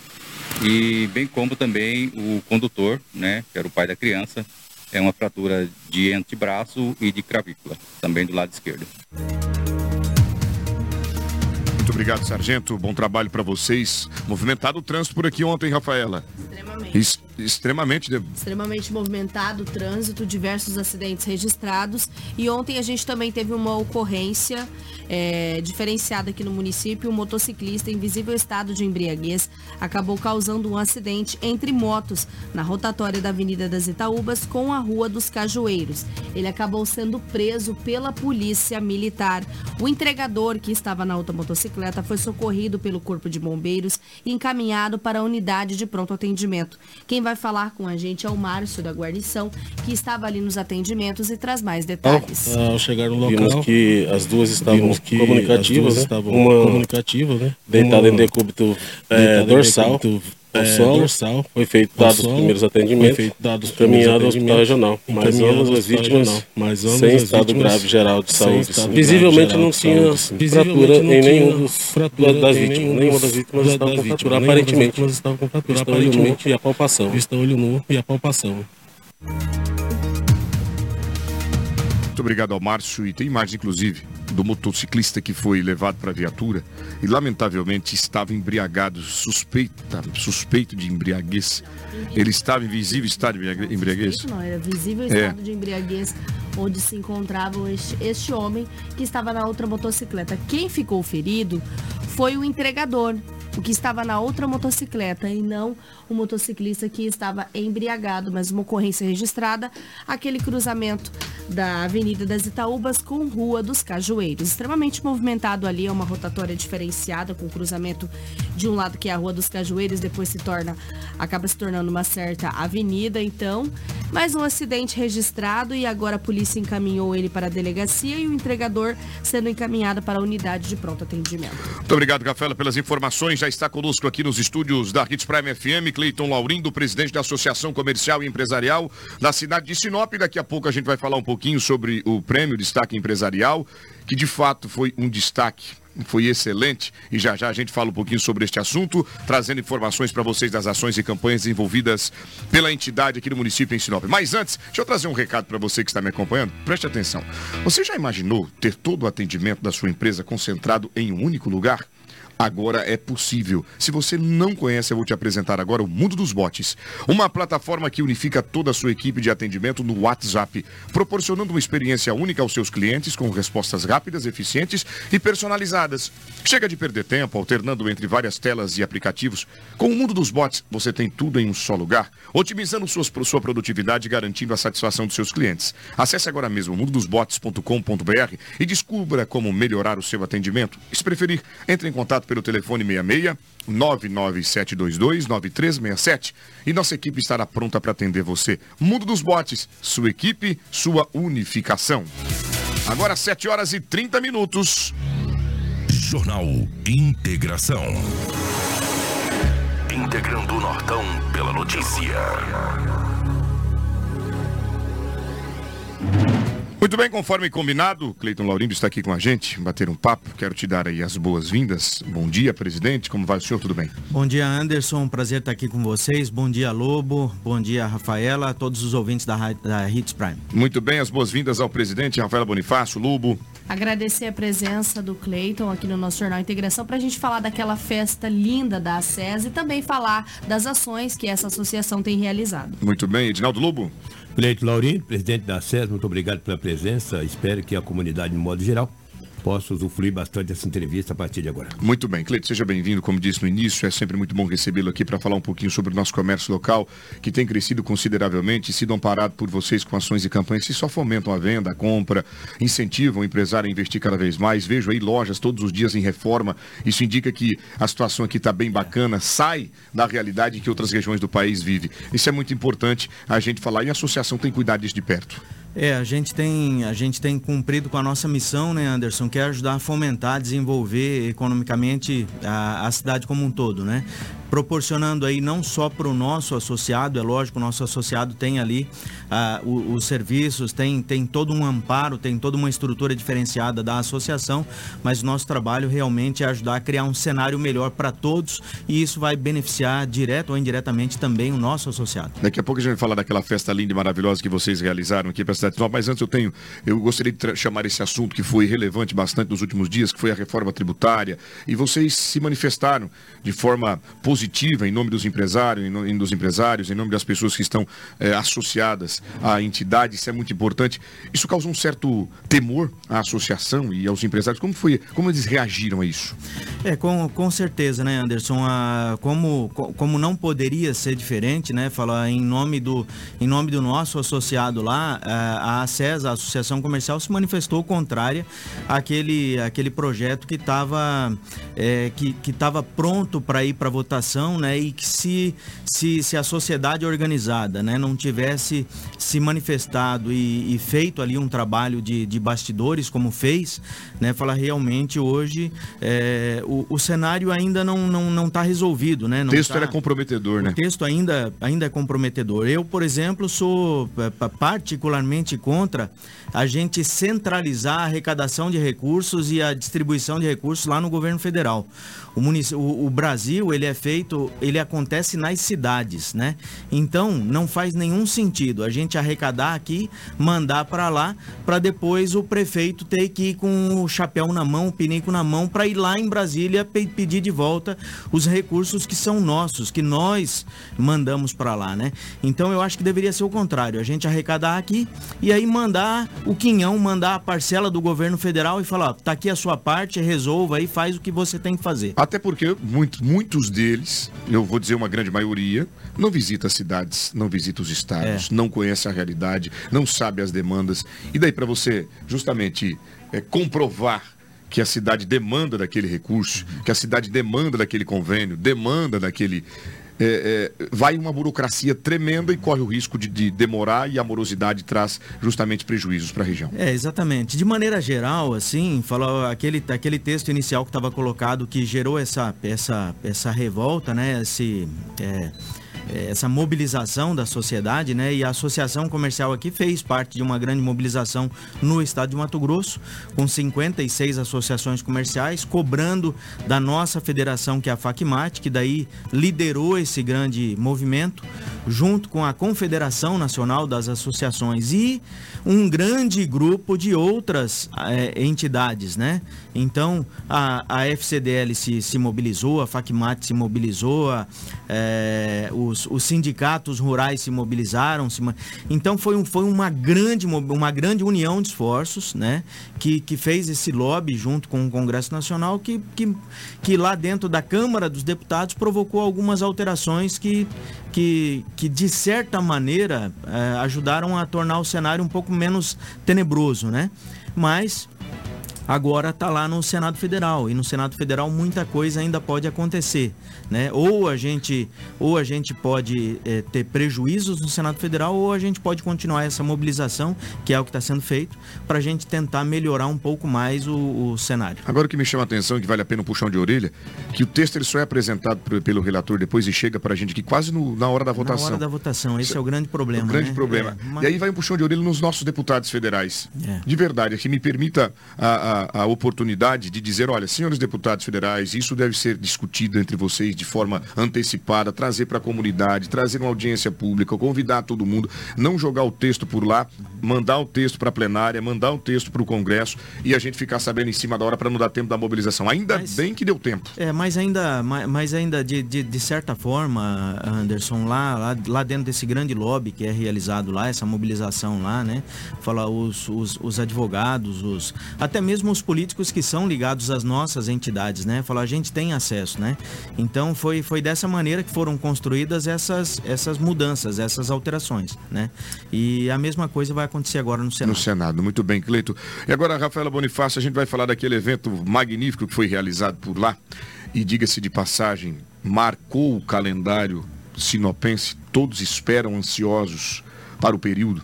e bem como também o condutor, né, que era o pai da criança, é uma fratura de antebraço e de cravícula, também do lado esquerdo. Muito obrigado, sargento. Bom trabalho para vocês. Movimentado o trânsito por aqui ontem, Rafaela. Extremamente. Es extremamente. De... Extremamente movimentado o trânsito, diversos acidentes registrados. E ontem a gente também teve uma ocorrência é, diferenciada aqui no município. Um motociclista em visível estado de embriaguez acabou causando um acidente entre motos na rotatória da Avenida das Itaúbas com a Rua dos Cajueiros. Ele acabou sendo preso pela polícia militar. O entregador que estava na outra motocicleta foi socorrido pelo Corpo de Bombeiros e encaminhado para a unidade de pronto atendimento. Quem vai falar com a gente é o Márcio da guarnição, que estava ali nos atendimentos e traz mais detalhes. Ao, ao chegar no local, vimos que as duas estavam que comunicativas, né? estavam uma comunicativas, né? deitada Uma em decúbito é, em dorsal, decúbito, ao é, dorsal, foi feito dados os primeiros foi atendimentos, feito dados os encaminhado ao hospital regional, encaminhado ambas as vítimas ambas sem estado grave geral de saúde. Visivelmente não tinha fratura em nenhum dos fratura das vítimas, nenhum nenhuma das vítimas estava com fratura, aparentemente. estavam com fratura, aparentemente. e a palpação. Vista olho nu e a palpação. Muito obrigado ao Márcio. E tem imagem, inclusive, do motociclista que foi levado para a viatura e, lamentavelmente, estava embriagado, suspeita, suspeito de embriaguez. Ele estava em visível estado de embriague- embriaguez? Isso não, era visível É. estado de embriaguez onde se encontrava este, este homem que estava na outra motocicleta. Quem ficou ferido foi o entregador, o que estava na outra motocicleta e não o motociclista que estava embriagado, mas uma ocorrência registrada, aquele cruzamento da Avenida das Itaúbas com Rua dos Cajueiros. Extremamente movimentado ali, é uma rotatória diferenciada com cruzamento de um lado que é a Rua dos Cajueiros, depois se torna acaba se tornando uma certa avenida, então, mais um acidente registrado e agora a polícia encaminhou ele para a delegacia e o entregador sendo encaminhado para a unidade de pronto atendimento. Muito obrigado, Rafaela, pelas informações. Já está conosco aqui nos estúdios da Hits Prime FM, Cleiton Laurindo, presidente da Associação Comercial e Empresarial da cidade de Sinop. Daqui a pouco a gente vai falar um pouquinho sobre o prêmio Destaque Empresarial, que de fato foi um destaque. Foi excelente e já já a gente fala um pouquinho sobre este assunto, trazendo informações para vocês das ações e campanhas envolvidas pela entidade aqui no município em Sinop. Mas antes, deixa eu trazer um recado para você que está me acompanhando. Preste atenção. Você já imaginou ter todo o atendimento da sua empresa concentrado em um único lugar? Agora é possível. Se você não conhece, eu vou te apresentar agora o Mundo dos Bots. Uma plataforma que unifica toda a sua equipe de atendimento no WhatsApp, proporcionando uma experiência única aos seus clientes com respostas rápidas, eficientes e personalizadas. Chega de perder tempo alternando entre várias telas e aplicativos. Com o Mundo dos Bots, você tem tudo em um só lugar, otimizando suas, sua produtividade e garantindo a satisfação dos seus clientes. Acesse agora mesmo mundodosbots.com.br e descubra como melhorar o seu atendimento. Se preferir, entre em contato pelo telefone 66 99722 9367 e nossa equipe estará pronta para atender você. Mundo dos Bots, sua equipe, sua unificação. Agora 7 horas e 30 minutos. Jornal Integração. Integrando o Nortão pela notícia. Muito bem, conforme combinado, Cleiton Laurindo está aqui com a gente, bater um papo. Quero te dar aí as boas-vindas. Bom dia, presidente. Como vai o senhor? Tudo bem? Bom dia, Anderson. Prazer estar aqui com vocês. Bom dia, Lobo. Bom dia, Rafaela. A todos os ouvintes da, da Hits Prime. Muito bem, as boas-vindas ao presidente Rafaela Bonifácio, Lubo. Agradecer a presença do Cleiton aqui no nosso Jornal Integração para a gente falar daquela festa linda da ACES e também falar das ações que essa associação tem realizado. Muito bem, Edinaldo Lobo. Cleito Laurindo, presidente da SES, muito obrigado pela presença. Espero que a comunidade, de modo geral, possa usufruir bastante dessa entrevista a partir de agora. Muito bem, Cleito, seja bem-vindo. Como disse no início, é sempre muito bom recebê-lo aqui para falar um pouquinho sobre o nosso comércio local, que tem crescido consideravelmente sido amparado por vocês com ações e campanhas que só fomentam a venda, a compra, incentivam o empresário a investir cada vez mais. Vejo aí lojas todos os dias em reforma. Isso indica que a situação aqui está bem bacana, sai da realidade que outras regiões do país vivem. Isso é muito importante a gente falar e a associação tem que cuidar disso de perto. É, a gente tem, a gente tem cumprido com a nossa missão, né, Anderson, que é ajudar a fomentar, desenvolver economicamente a, a cidade como um todo, né? Proporcionando aí não só para o nosso associado, é lógico, o nosso associado tem ali ah, os serviços, tem, tem todo um amparo, tem toda uma estrutura diferenciada da associação, mas o nosso trabalho realmente é ajudar a criar um cenário melhor para todos e isso vai beneficiar direto ou indiretamente também o nosso associado. Daqui a pouco a gente vai falar daquela festa linda e maravilhosa que vocês realizaram aqui para cidade de Sinop, mas antes eu tenho, eu gostaria de chamar esse assunto que foi relevante bastante nos últimos dias, que foi a reforma tributária, e vocês se manifestaram de forma positiva em nome dos empresários, em nome dos empresários, em nome das pessoas que estão eh, associadas à entidade, isso é muito importante. Isso causou um certo temor à associação e aos empresários. Como foi, como eles reagiram a isso? É, com, com certeza, né, Anderson? A, como, co- como não poderia ser diferente, né? Falar em nome do, em nome do nosso associado lá, a, a ACES, a Associação Comercial, se manifestou contrária àquele, àquele projeto que estava que, que tava pronto para ir para votação, né? E que se, se, se a sociedade organizada né, não tivesse se manifestado e, e feito ali um trabalho de, de bastidores, como fez, né? Falar realmente hoje é, o, o cenário ainda não está não, não tá resolvido, né? O Não texto tá- era comprometedor, né? o texto ainda, ainda é comprometedor. Eu, por exemplo, sou eh, particularmente contra a gente centralizar a arrecadação de recursos e a distribuição de recursos lá no governo federal. O, munici- o- o Brasil, ele é feito, ele acontece nas cidades, né? Então, não faz nenhum sentido a gente arrecadar aqui, mandar para lá, para depois o prefeito ter que ir com o chapéu na mão, o pinico na mão, para ir lá em Brasília pe- pedir de volta os recursos que são nossos, que nós mandamos para lá, né? Então eu acho que deveria ser o contrário, a gente arrecadar aqui e aí mandar o quinhão, mandar a parcela do governo federal e falar, ó, tá aqui a sua parte, resolva aí, faz o que você tem que fazer. Até porque muito- muitos deles, eu vou dizer uma grande maioria, não visita as cidades, não visita os estados, não conhece a realidade, não sabe as demandas. E daí para você justamente é, comprovar que a cidade demanda daquele recurso, que a cidade demanda daquele convênio, demanda daquele. É, é, vai uma burocracia tremenda e corre o risco de, de demorar e a morosidade traz justamente prejuízos para a região. É, exatamente. De maneira geral, assim, falou aquele, aquele texto inicial que estava colocado que gerou essa, essa, essa revolta, né? Esse, é, essa mobilização da sociedade, né? E a associação comercial aqui fez parte de uma grande mobilização no estado de Mato Grosso, com 56 associações comerciais, cobrando da nossa federação, que é a FACMAT, que daí liderou esse grande movimento, junto com a Confederação Nacional das Associações e um grande grupo de outras eh, entidades, né? Então, a, a FCDL se, se mobilizou, a FACMAT se mobilizou, a, eh, os, os sindicatos rurais se mobilizaram. se então, foi, um, foi uma, grande, uma grande união de esforços, né? Que, que fez esse lobby junto com o Congresso Nacional, que, que, que lá dentro da Câmara dos Deputados provocou algumas alterações que, que, que de certa maneira, eh, ajudaram a tornar o cenário um pouco menos tenebroso, né? Mas agora está lá no Senado Federal e no Senado Federal muita coisa ainda pode acontecer, né? Ou a gente ou a gente pode eh, ter prejuízos no Senado Federal ou a gente pode continuar essa mobilização que é o que está sendo feito para a gente tentar melhorar um pouco mais o, o cenário. Agora o que me chama a atenção e que vale a pena um puxão de orelha, que o texto ele só é apresentado pelo relator depois e chega para a gente aqui quase no- na hora da votação. Na hora da votação, esse é o grande problema. O grande né? problema. É, E aí vai um puxão de orelha nos nossos deputados federais. É. De verdade, que me permita a, a- a oportunidade de dizer, olha, senhores deputados federais, isso deve ser discutido entre vocês de forma antecipada, trazer para a comunidade, trazer uma audiência pública, convidar todo mundo, não jogar o texto por lá, mandar o texto para a plenária, mandar o texto para o Congresso e a gente ficar sabendo em cima da hora para não dar tempo da mobilização. Ainda bem que deu tempo. É, mas ainda, ma- mas ainda de, de, de certa forma, Anderson, lá, lá, lá dentro desse grande lobby que é realizado lá, essa mobilização lá, né? Fala os, os, os advogados, os, até mesmo os políticos que são ligados às nossas entidades, né? Fala, a gente tem acesso, né? Então foi, foi dessa maneira que foram construídas essas, essas mudanças, essas alterações, né? E a mesma coisa vai acontecer agora no Senado. No Senado, muito bem, Cleito. E agora, Rafaela Bonifácio, a gente vai falar daquele evento magnífico que foi realizado por lá. E diga-se de passagem, marcou o calendário sinopense, todos esperam ansiosos para o período,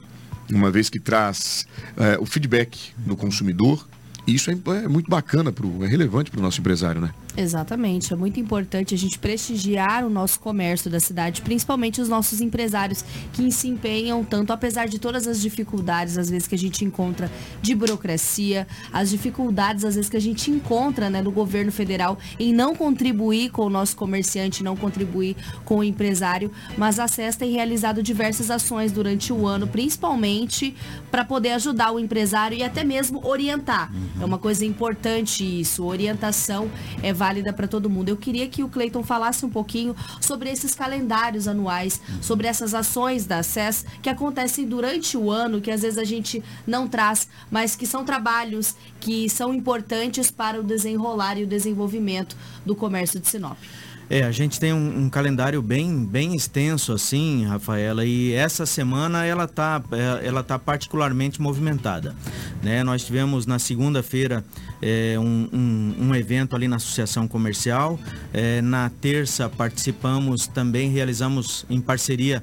uma vez que traz eh, o feedback do consumidor. Isso é, é muito bacana, pro, é relevante para o nosso empresário, né? Exatamente, é muito importante a gente prestigiar o nosso comércio da cidade, principalmente os nossos empresários que se empenham tanto, apesar de todas as dificuldades, às vezes que a gente encontra de burocracia, as dificuldades, às vezes que a gente encontra né, no governo federal em não contribuir com o nosso comerciante, não contribuir com o empresário, mas a SES tem realizado diversas ações durante o ano, principalmente para poder ajudar o empresário e até mesmo orientar. É uma coisa importante isso, orientação é válida para todo mundo. Eu queria que o Cleiton falasse um pouquinho sobre esses calendários anuais, sobre essas ações da SES que acontecem durante o ano, que às vezes a gente não traz, mas que são trabalhos que são importantes para o desenrolar e o desenvolvimento do comércio de Sinop. É, a gente tem um, um calendário bem, bem extenso assim, Rafaela, e essa semana ela tá, é, ela tá particularmente movimentada. Né? Nós tivemos na segunda-feira é, um, um, um evento ali na Associação Comercial. É, na terça participamos, também realizamos em parceria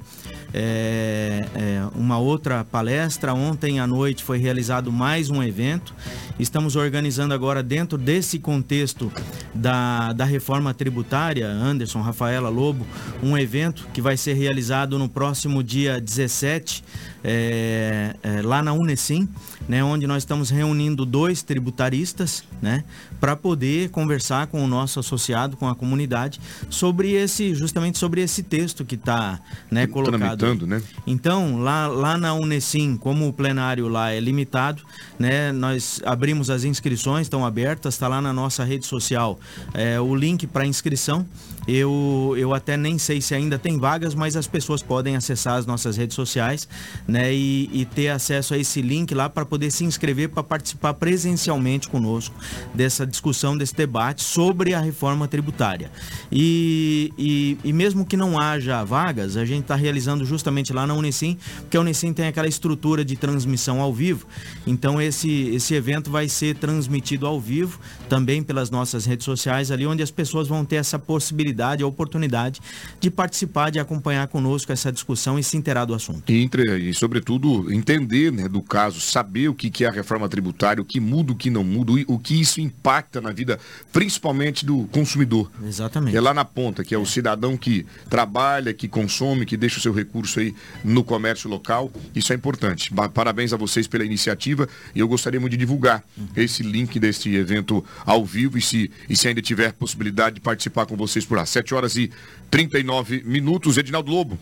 é, é, uma outra palestra. Ontem à noite foi realizado mais um evento. Estamos organizando agora dentro desse contexto da, da reforma tributária, Anderson, Rafaela Lobo, um evento que vai ser realizado no próximo dia 17, é, é, lá na Unesim, né, onde nós estamos reunindo dois tributaristas, né, para poder conversar com o nosso associado, com a comunidade, sobre esse, justamente sobre esse texto que está né, colocado. Tramitando, né? Então, lá, lá na Unesim, como o plenário lá é limitado, né, nós abrimos as inscrições, estão abertas, está lá na nossa rede social é, o link para inscrição. Eu, eu até nem sei se ainda tem vagas, mas as pessoas podem acessar as nossas redes sociais né, e, e ter acesso a esse link lá para poder se inscrever para participar presencialmente conosco dessa discussão, desse debate sobre a reforma tributária. E, e, e mesmo que não haja vagas, a gente está realizando justamente lá na Unesim, porque a Unesim tem aquela estrutura de transmissão ao vivo. Então esse, esse evento vai ser transmitido ao vivo, também pelas nossas redes sociais, ali onde as pessoas vão ter essa possibilidade, a oportunidade de participar, de acompanhar conosco essa discussão e se inteirar do assunto. E, entre, e sobretudo, entender né, do caso, saber o que, que é a reforma tributária, o que muda, o que não muda, o, o que isso impacta na vida, principalmente do consumidor. Exatamente. É lá na ponta, que é o cidadão que trabalha, que consome, que deixa o seu recurso aí no comércio local. Isso é importante. Parabéns a vocês pela iniciativa e eu gostaria muito de divulgar esse link deste evento ao vivo e se, e se ainda tiver possibilidade de participar com vocês por lá. 7 horas e 39 minutos. Edinaldo Lobo,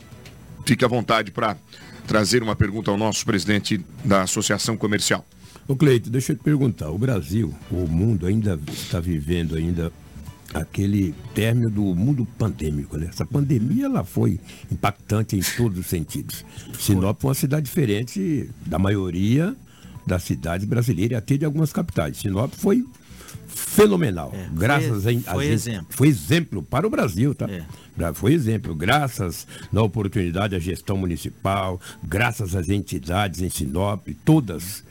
fique à vontade para trazer uma pergunta ao nosso presidente da Associação Comercial. Ô Cleito, deixa eu te perguntar, o Brasil, o mundo ainda está vivendo ainda aquele término do mundo pandêmico, né? Essa pandemia ela foi impactante em todos os sentidos. Sinop foi uma cidade diferente da maioria das cidades brasileiras e até de algumas capitais. Sinop foi fenomenal. graças a, a É, foi exemplo. foi exemplo para o Brasil, tá? Bra- Foi exemplo, graças na oportunidade à gestão municipal, graças às entidades em Sinop, todas.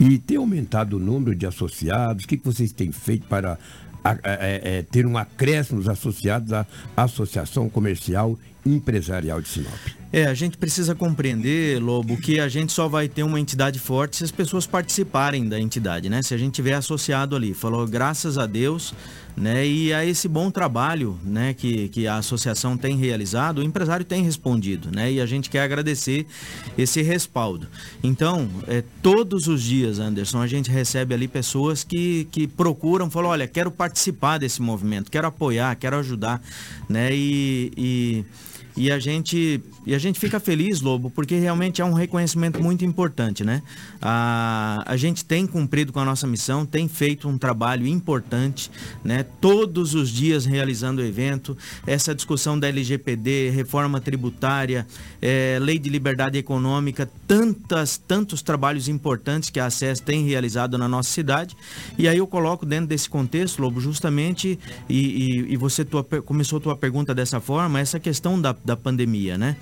E tem aumentado o número de associados. O que, que vocês têm feito para a- a- é, é, ter um acréscimo dos associados à Associação Comercial Empresarial de Sinop? É, a gente precisa compreender, Lobo, que a gente só vai ter uma entidade forte se as pessoas participarem da entidade, né? Se a gente tiver associado ali. Falou, graças a Deus, né? E a esse bom trabalho, né, que, que a associação tem realizado, o empresário tem respondido, né? E a gente quer agradecer esse respaldo. Então, é, todos os dias, Anderson, a gente recebe ali pessoas que, que procuram, falam, olha, quero participar desse movimento, quero apoiar, quero ajudar, né? E, e, e a gente e a gente fica feliz, Lobo, porque realmente é um reconhecimento muito importante, né? A, a gente tem cumprido com a nossa missão, tem feito um trabalho importante, né? Todos os dias realizando o evento, essa discussão da LGPD, reforma tributária, eh, lei de liberdade econômica, tantas, tantos trabalhos importantes que a ACES tem realizado na nossa cidade. E aí eu coloco dentro desse contexto, Lobo, justamente, e, e- e você tua, começou a tua pergunta dessa forma, essa questão da, da pandemia, né?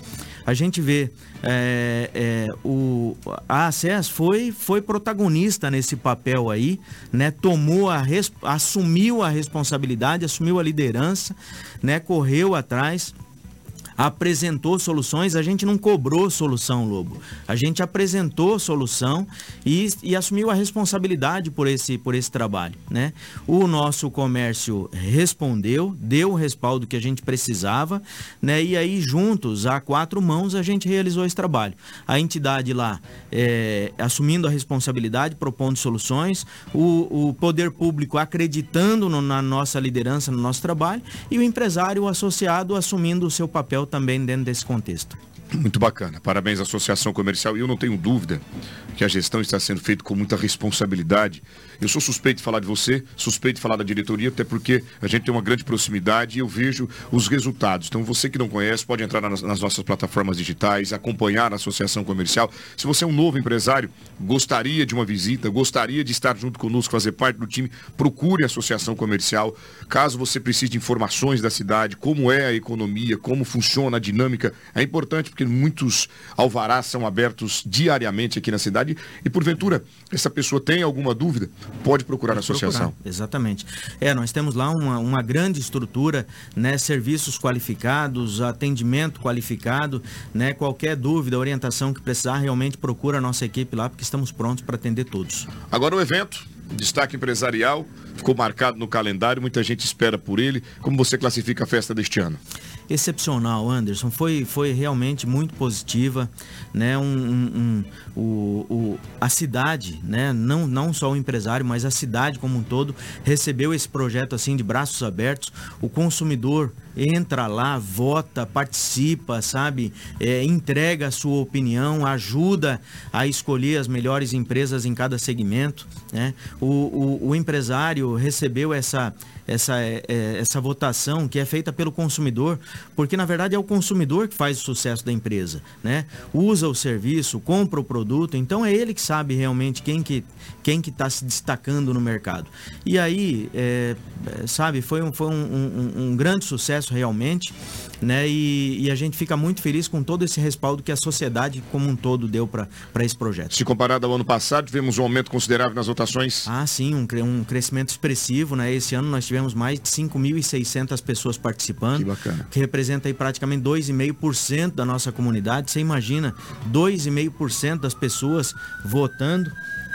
A gente vê é, é, o, a ACES foi, foi protagonista nesse papel aí, né? Tomou a res- assumiu a responsabilidade, assumiu a liderança, né? Correu atrás apresentou soluções, a gente não cobrou solução, Lobo. A gente apresentou solução e, e assumiu a responsabilidade por esse, por esse trabalho, né? O nosso comércio respondeu, deu o respaldo que a gente precisava, né? E aí, juntos, a quatro mãos, a gente realizou esse trabalho. A entidade lá é, assumindo a responsabilidade, propondo soluções, o, o poder público acreditando no- na nossa liderança, no nosso trabalho, e o empresário associado assumindo o seu papel também dentro desse contexto. Muito bacana. Parabéns à Associação Comercial. E eu não tenho dúvida que a gestão está sendo feita com muita responsabilidade. Eu sou suspeito de falar de você, suspeito de falar da diretoria, até porque a gente tem uma grande proximidade e eu vejo os resultados. Então, você que não conhece, pode entrar nas, nas nossas plataformas digitais, acompanhar a Associação Comercial. Se você é um novo empresário, gostaria de uma visita, gostaria de estar junto conosco, fazer parte do time, procure a Associação Comercial. Caso você precise de informações da cidade, como é a economia, como funciona a dinâmica, é importante porque muitos alvarás são abertos diariamente aqui na cidade e, porventura, essa pessoa tem alguma dúvida, pode procurar a associação. Procurar, exatamente. É, nós temos lá uma, uma grande estrutura, né? Serviços qualificados, atendimento qualificado, né? Qualquer dúvida, orientação que precisar, realmente procura a nossa equipe lá, porque estamos prontos para atender todos. Agora o evento, destaque empresarial, ficou marcado no calendário, muita gente espera por ele. Como você classifica a festa deste ano? Excepcional, Anderson. Foi, foi realmente muito positiva, né? Um, um- um- o, o- a cidade, né? Não, não só o empresário, mas a cidade como um todo recebeu esse projeto assim de braços abertos. O consumidor entra lá, vota, participa, sabe? É, entrega a sua opinião, ajuda a escolher as melhores empresas em cada segmento, né? O, o- o empresário recebeu essa essa, é, é, essa votação que é feita pelo consumidor, porque na verdade é o consumidor que faz o sucesso da empresa, né? Usa o serviço, compra o produto, então é ele que sabe realmente quem que quem que está se destacando no mercado. E aí, é, é, sabe, foi, um, foi um, um- um grande sucesso sucesso realmente, né? E, e a gente fica muito feliz com todo esse respaldo que a sociedade como um todo deu para esse projeto. Se comparado ao ano passado, tivemos um aumento considerável nas votações. Ah, sim, um, um crescimento expressivo, né? Esse ano nós tivemos mais de 5.600 pessoas participando. Que bacana. Que representa aí praticamente 2,5% da nossa comunidade. Você imagina, 2,5% das pessoas votando,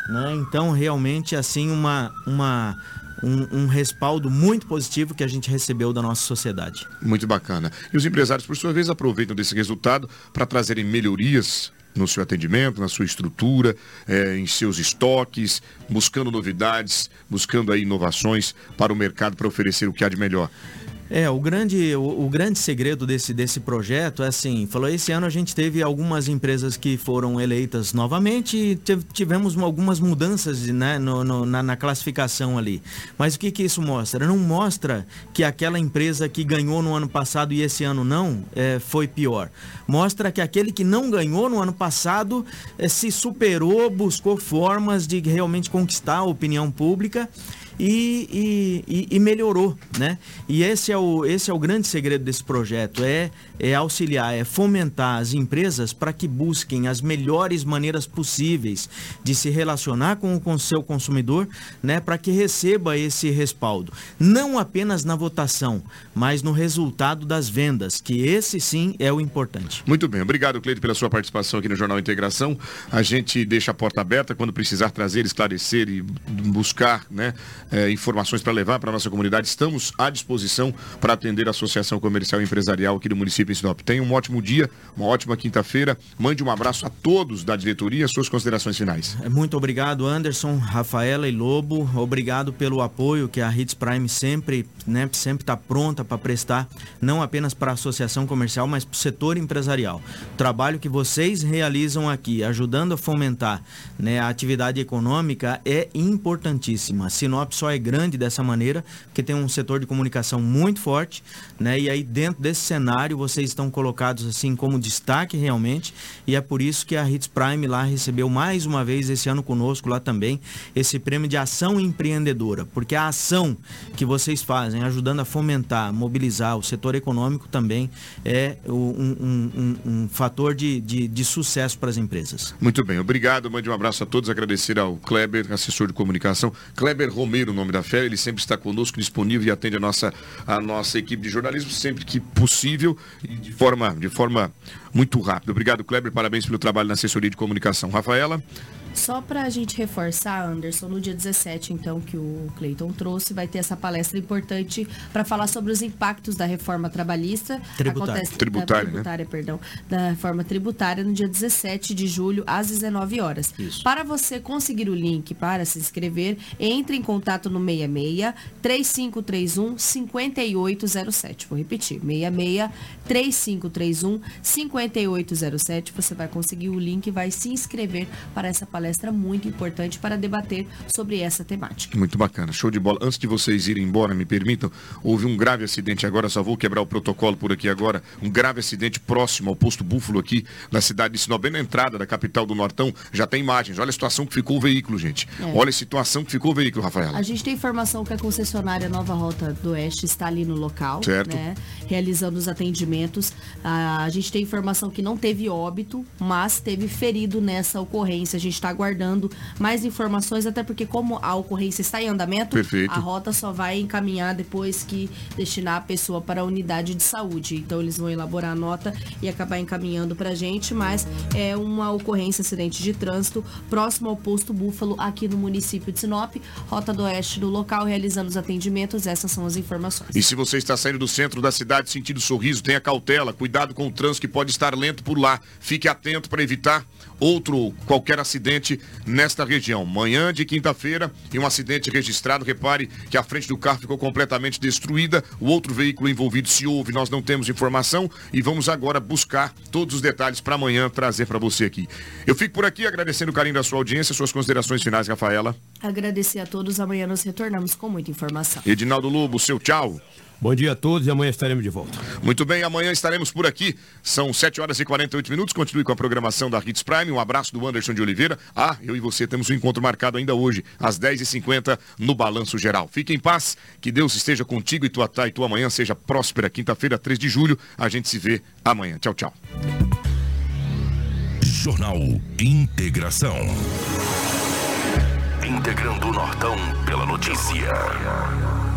né? Então, realmente, assim, uma, uma, um, um respaldo muito positivo que a gente recebeu da nossa sociedade. Muito bacana. E os empresários, por sua vez, aproveitam desse resultado para trazerem melhorias no seu atendimento, na sua estrutura, eh, em seus estoques, buscando novidades, buscando aí inovações para o mercado para oferecer o que há de melhor. É, o grande, o, o grande segredo desse, desse projeto é assim, falou, esse ano a gente teve algumas empresas que foram eleitas novamente e tive- tivemos algumas mudanças né, no- no- na, na classificação ali. Mas o que, que isso mostra? Não mostra que aquela empresa que ganhou no ano passado e esse ano não é, foi pior. Mostra que aquele que não ganhou no ano passado é, se superou, buscou formas de realmente conquistar a opinião pública e, e- e- melhorou, né? E esse é, o, esse é o grande segredo desse projeto, é, é auxiliar, é fomentar as empresas para que busquem as melhores maneiras possíveis de se relacionar com o seu consumidor, né? Para que receba esse respaldo. Não apenas na votação, mas no resultado das vendas, que esse sim é o importante. Muito bem, obrigado, Cleide, pela sua participação aqui no Jornal Integração. A gente deixa a porta aberta quando precisar trazer, esclarecer e buscar né, eh, informações para levar para nossa comunidade. Estamos à disposição para atender a Associação Comercial e Empresarial aqui do município de Sinop. Tenha um ótimo dia, uma ótima quinta-feira. Mande um abraço a todos da diretoria, suas considerações finais. É, Muito obrigado, Anderson, Rafaela e Lobo. Obrigado pelo apoio que a Hits Prime sempre né, sempre está pronta para prestar, não apenas para a associação comercial, mas para o setor empresarial. O trabalho que vocês realizam aqui, ajudando a fomentar né, a atividade econômica, é importantíssima. Sinop só é grande dessa maneira, porque tem um setor de comunicação muito forte, né? E aí dentro desse cenário vocês estão colocados assim como destaque realmente, e é por isso que a Hits Prime lá recebeu mais uma vez esse ano conosco lá também esse prêmio de ação empreendedora, porque a ação que vocês fazem ajudando a fomentar, mobilizar o setor econômico também é um, um- um- um fator de, de, de sucesso para as empresas. Muito bem, obrigado. Mande um abraço a todos. Agradecer ao Kleber, assessor de comunicação. Kleber Romero, o nome da fé. Ele sempre está conosco, disponível e atende a nossa, a nossa equipe de jornalismo sempre que possível de forma, de forma muito rápida. Obrigado, Kleber. Parabéns pelo trabalho na assessoria de comunicação. Rafaela? Só para a gente reforçar, Anderson, no dia 17, então, que o Cleiton trouxe, vai ter essa palestra importante para falar sobre os impactos da reforma trabalhista. Tributária. Tributária, né? tributária, perdão. Da reforma tributária no dia 17 de julho, às 19 horas. Para você conseguir o link para se inscrever, entre em contato no 66 3531 5807. Vou repetir, 66 3531 5807. Você vai conseguir o link e vai se inscrever para essa palestra muito importante para debater sobre essa temática. Muito bacana, show de bola. Antes de vocês irem embora, me permitam, houve um grave acidente agora, só vou quebrar o protocolo por aqui agora. Um grave acidente próximo ao posto Búfalo aqui, na cidade de Sinop, bem na entrada da capital do Nortão. Já tem imagens. Olha a situação que ficou o veículo, gente. É. Olha a situação que ficou o veículo, Rafaela. A gente tem informação que a concessionária Nova Rota do Oeste está ali no local, Certo. né, realizando os atendimentos. Ah, a gente tem informação que não teve óbito, mas teve ferido nessa ocorrência. A gente está aguardando mais informações, até porque como a ocorrência está em andamento, Perfeito. a rota só vai encaminhar depois que destinar a pessoa para a unidade de saúde. Então eles vão elaborar a nota e acabar encaminhando para a gente, mas é uma ocorrência, acidente de trânsito, próximo ao posto Búfalo, aqui no município de Sinop, Rota do Oeste do local, realizando os atendimentos. Essas são as informações. E se você está saindo do centro da cidade sentindo sorriso, tenha cautela, cuidado com o trânsito que pode estar lento por lá. Fique atento para evitar outro qualquer acidente nesta região. Manhã de quinta-feira e um acidente registrado. Repare que a frente do carro ficou completamente destruída. O outro veículo envolvido se houve, nós não temos informação e vamos agora buscar todos os detalhes para amanhã trazer para você aqui. Eu fico por aqui agradecendo o carinho da sua audiência, suas considerações finais, Rafaela. Agradecer a todos. Amanhã nós retornamos com muita informação. Edinaldo Lobo, seu tchau. Bom dia a todos e amanhã estaremos de volta. Muito bem, amanhã estaremos por aqui. São 7 horas e 48 minutos. Continue com a programação da Hits Prime. Um abraço do Anderson de Oliveira. Ah, eu e você temos um encontro marcado ainda hoje, às 10h50, no Balanço Geral. Fique em paz, que Deus esteja contigo e tua tá e tua amanhã seja próspera. Quinta-feira, 3 de julho. A gente se vê amanhã. Tchau, tchau. Jornal Integração. Integrando o Nortão pela notícia.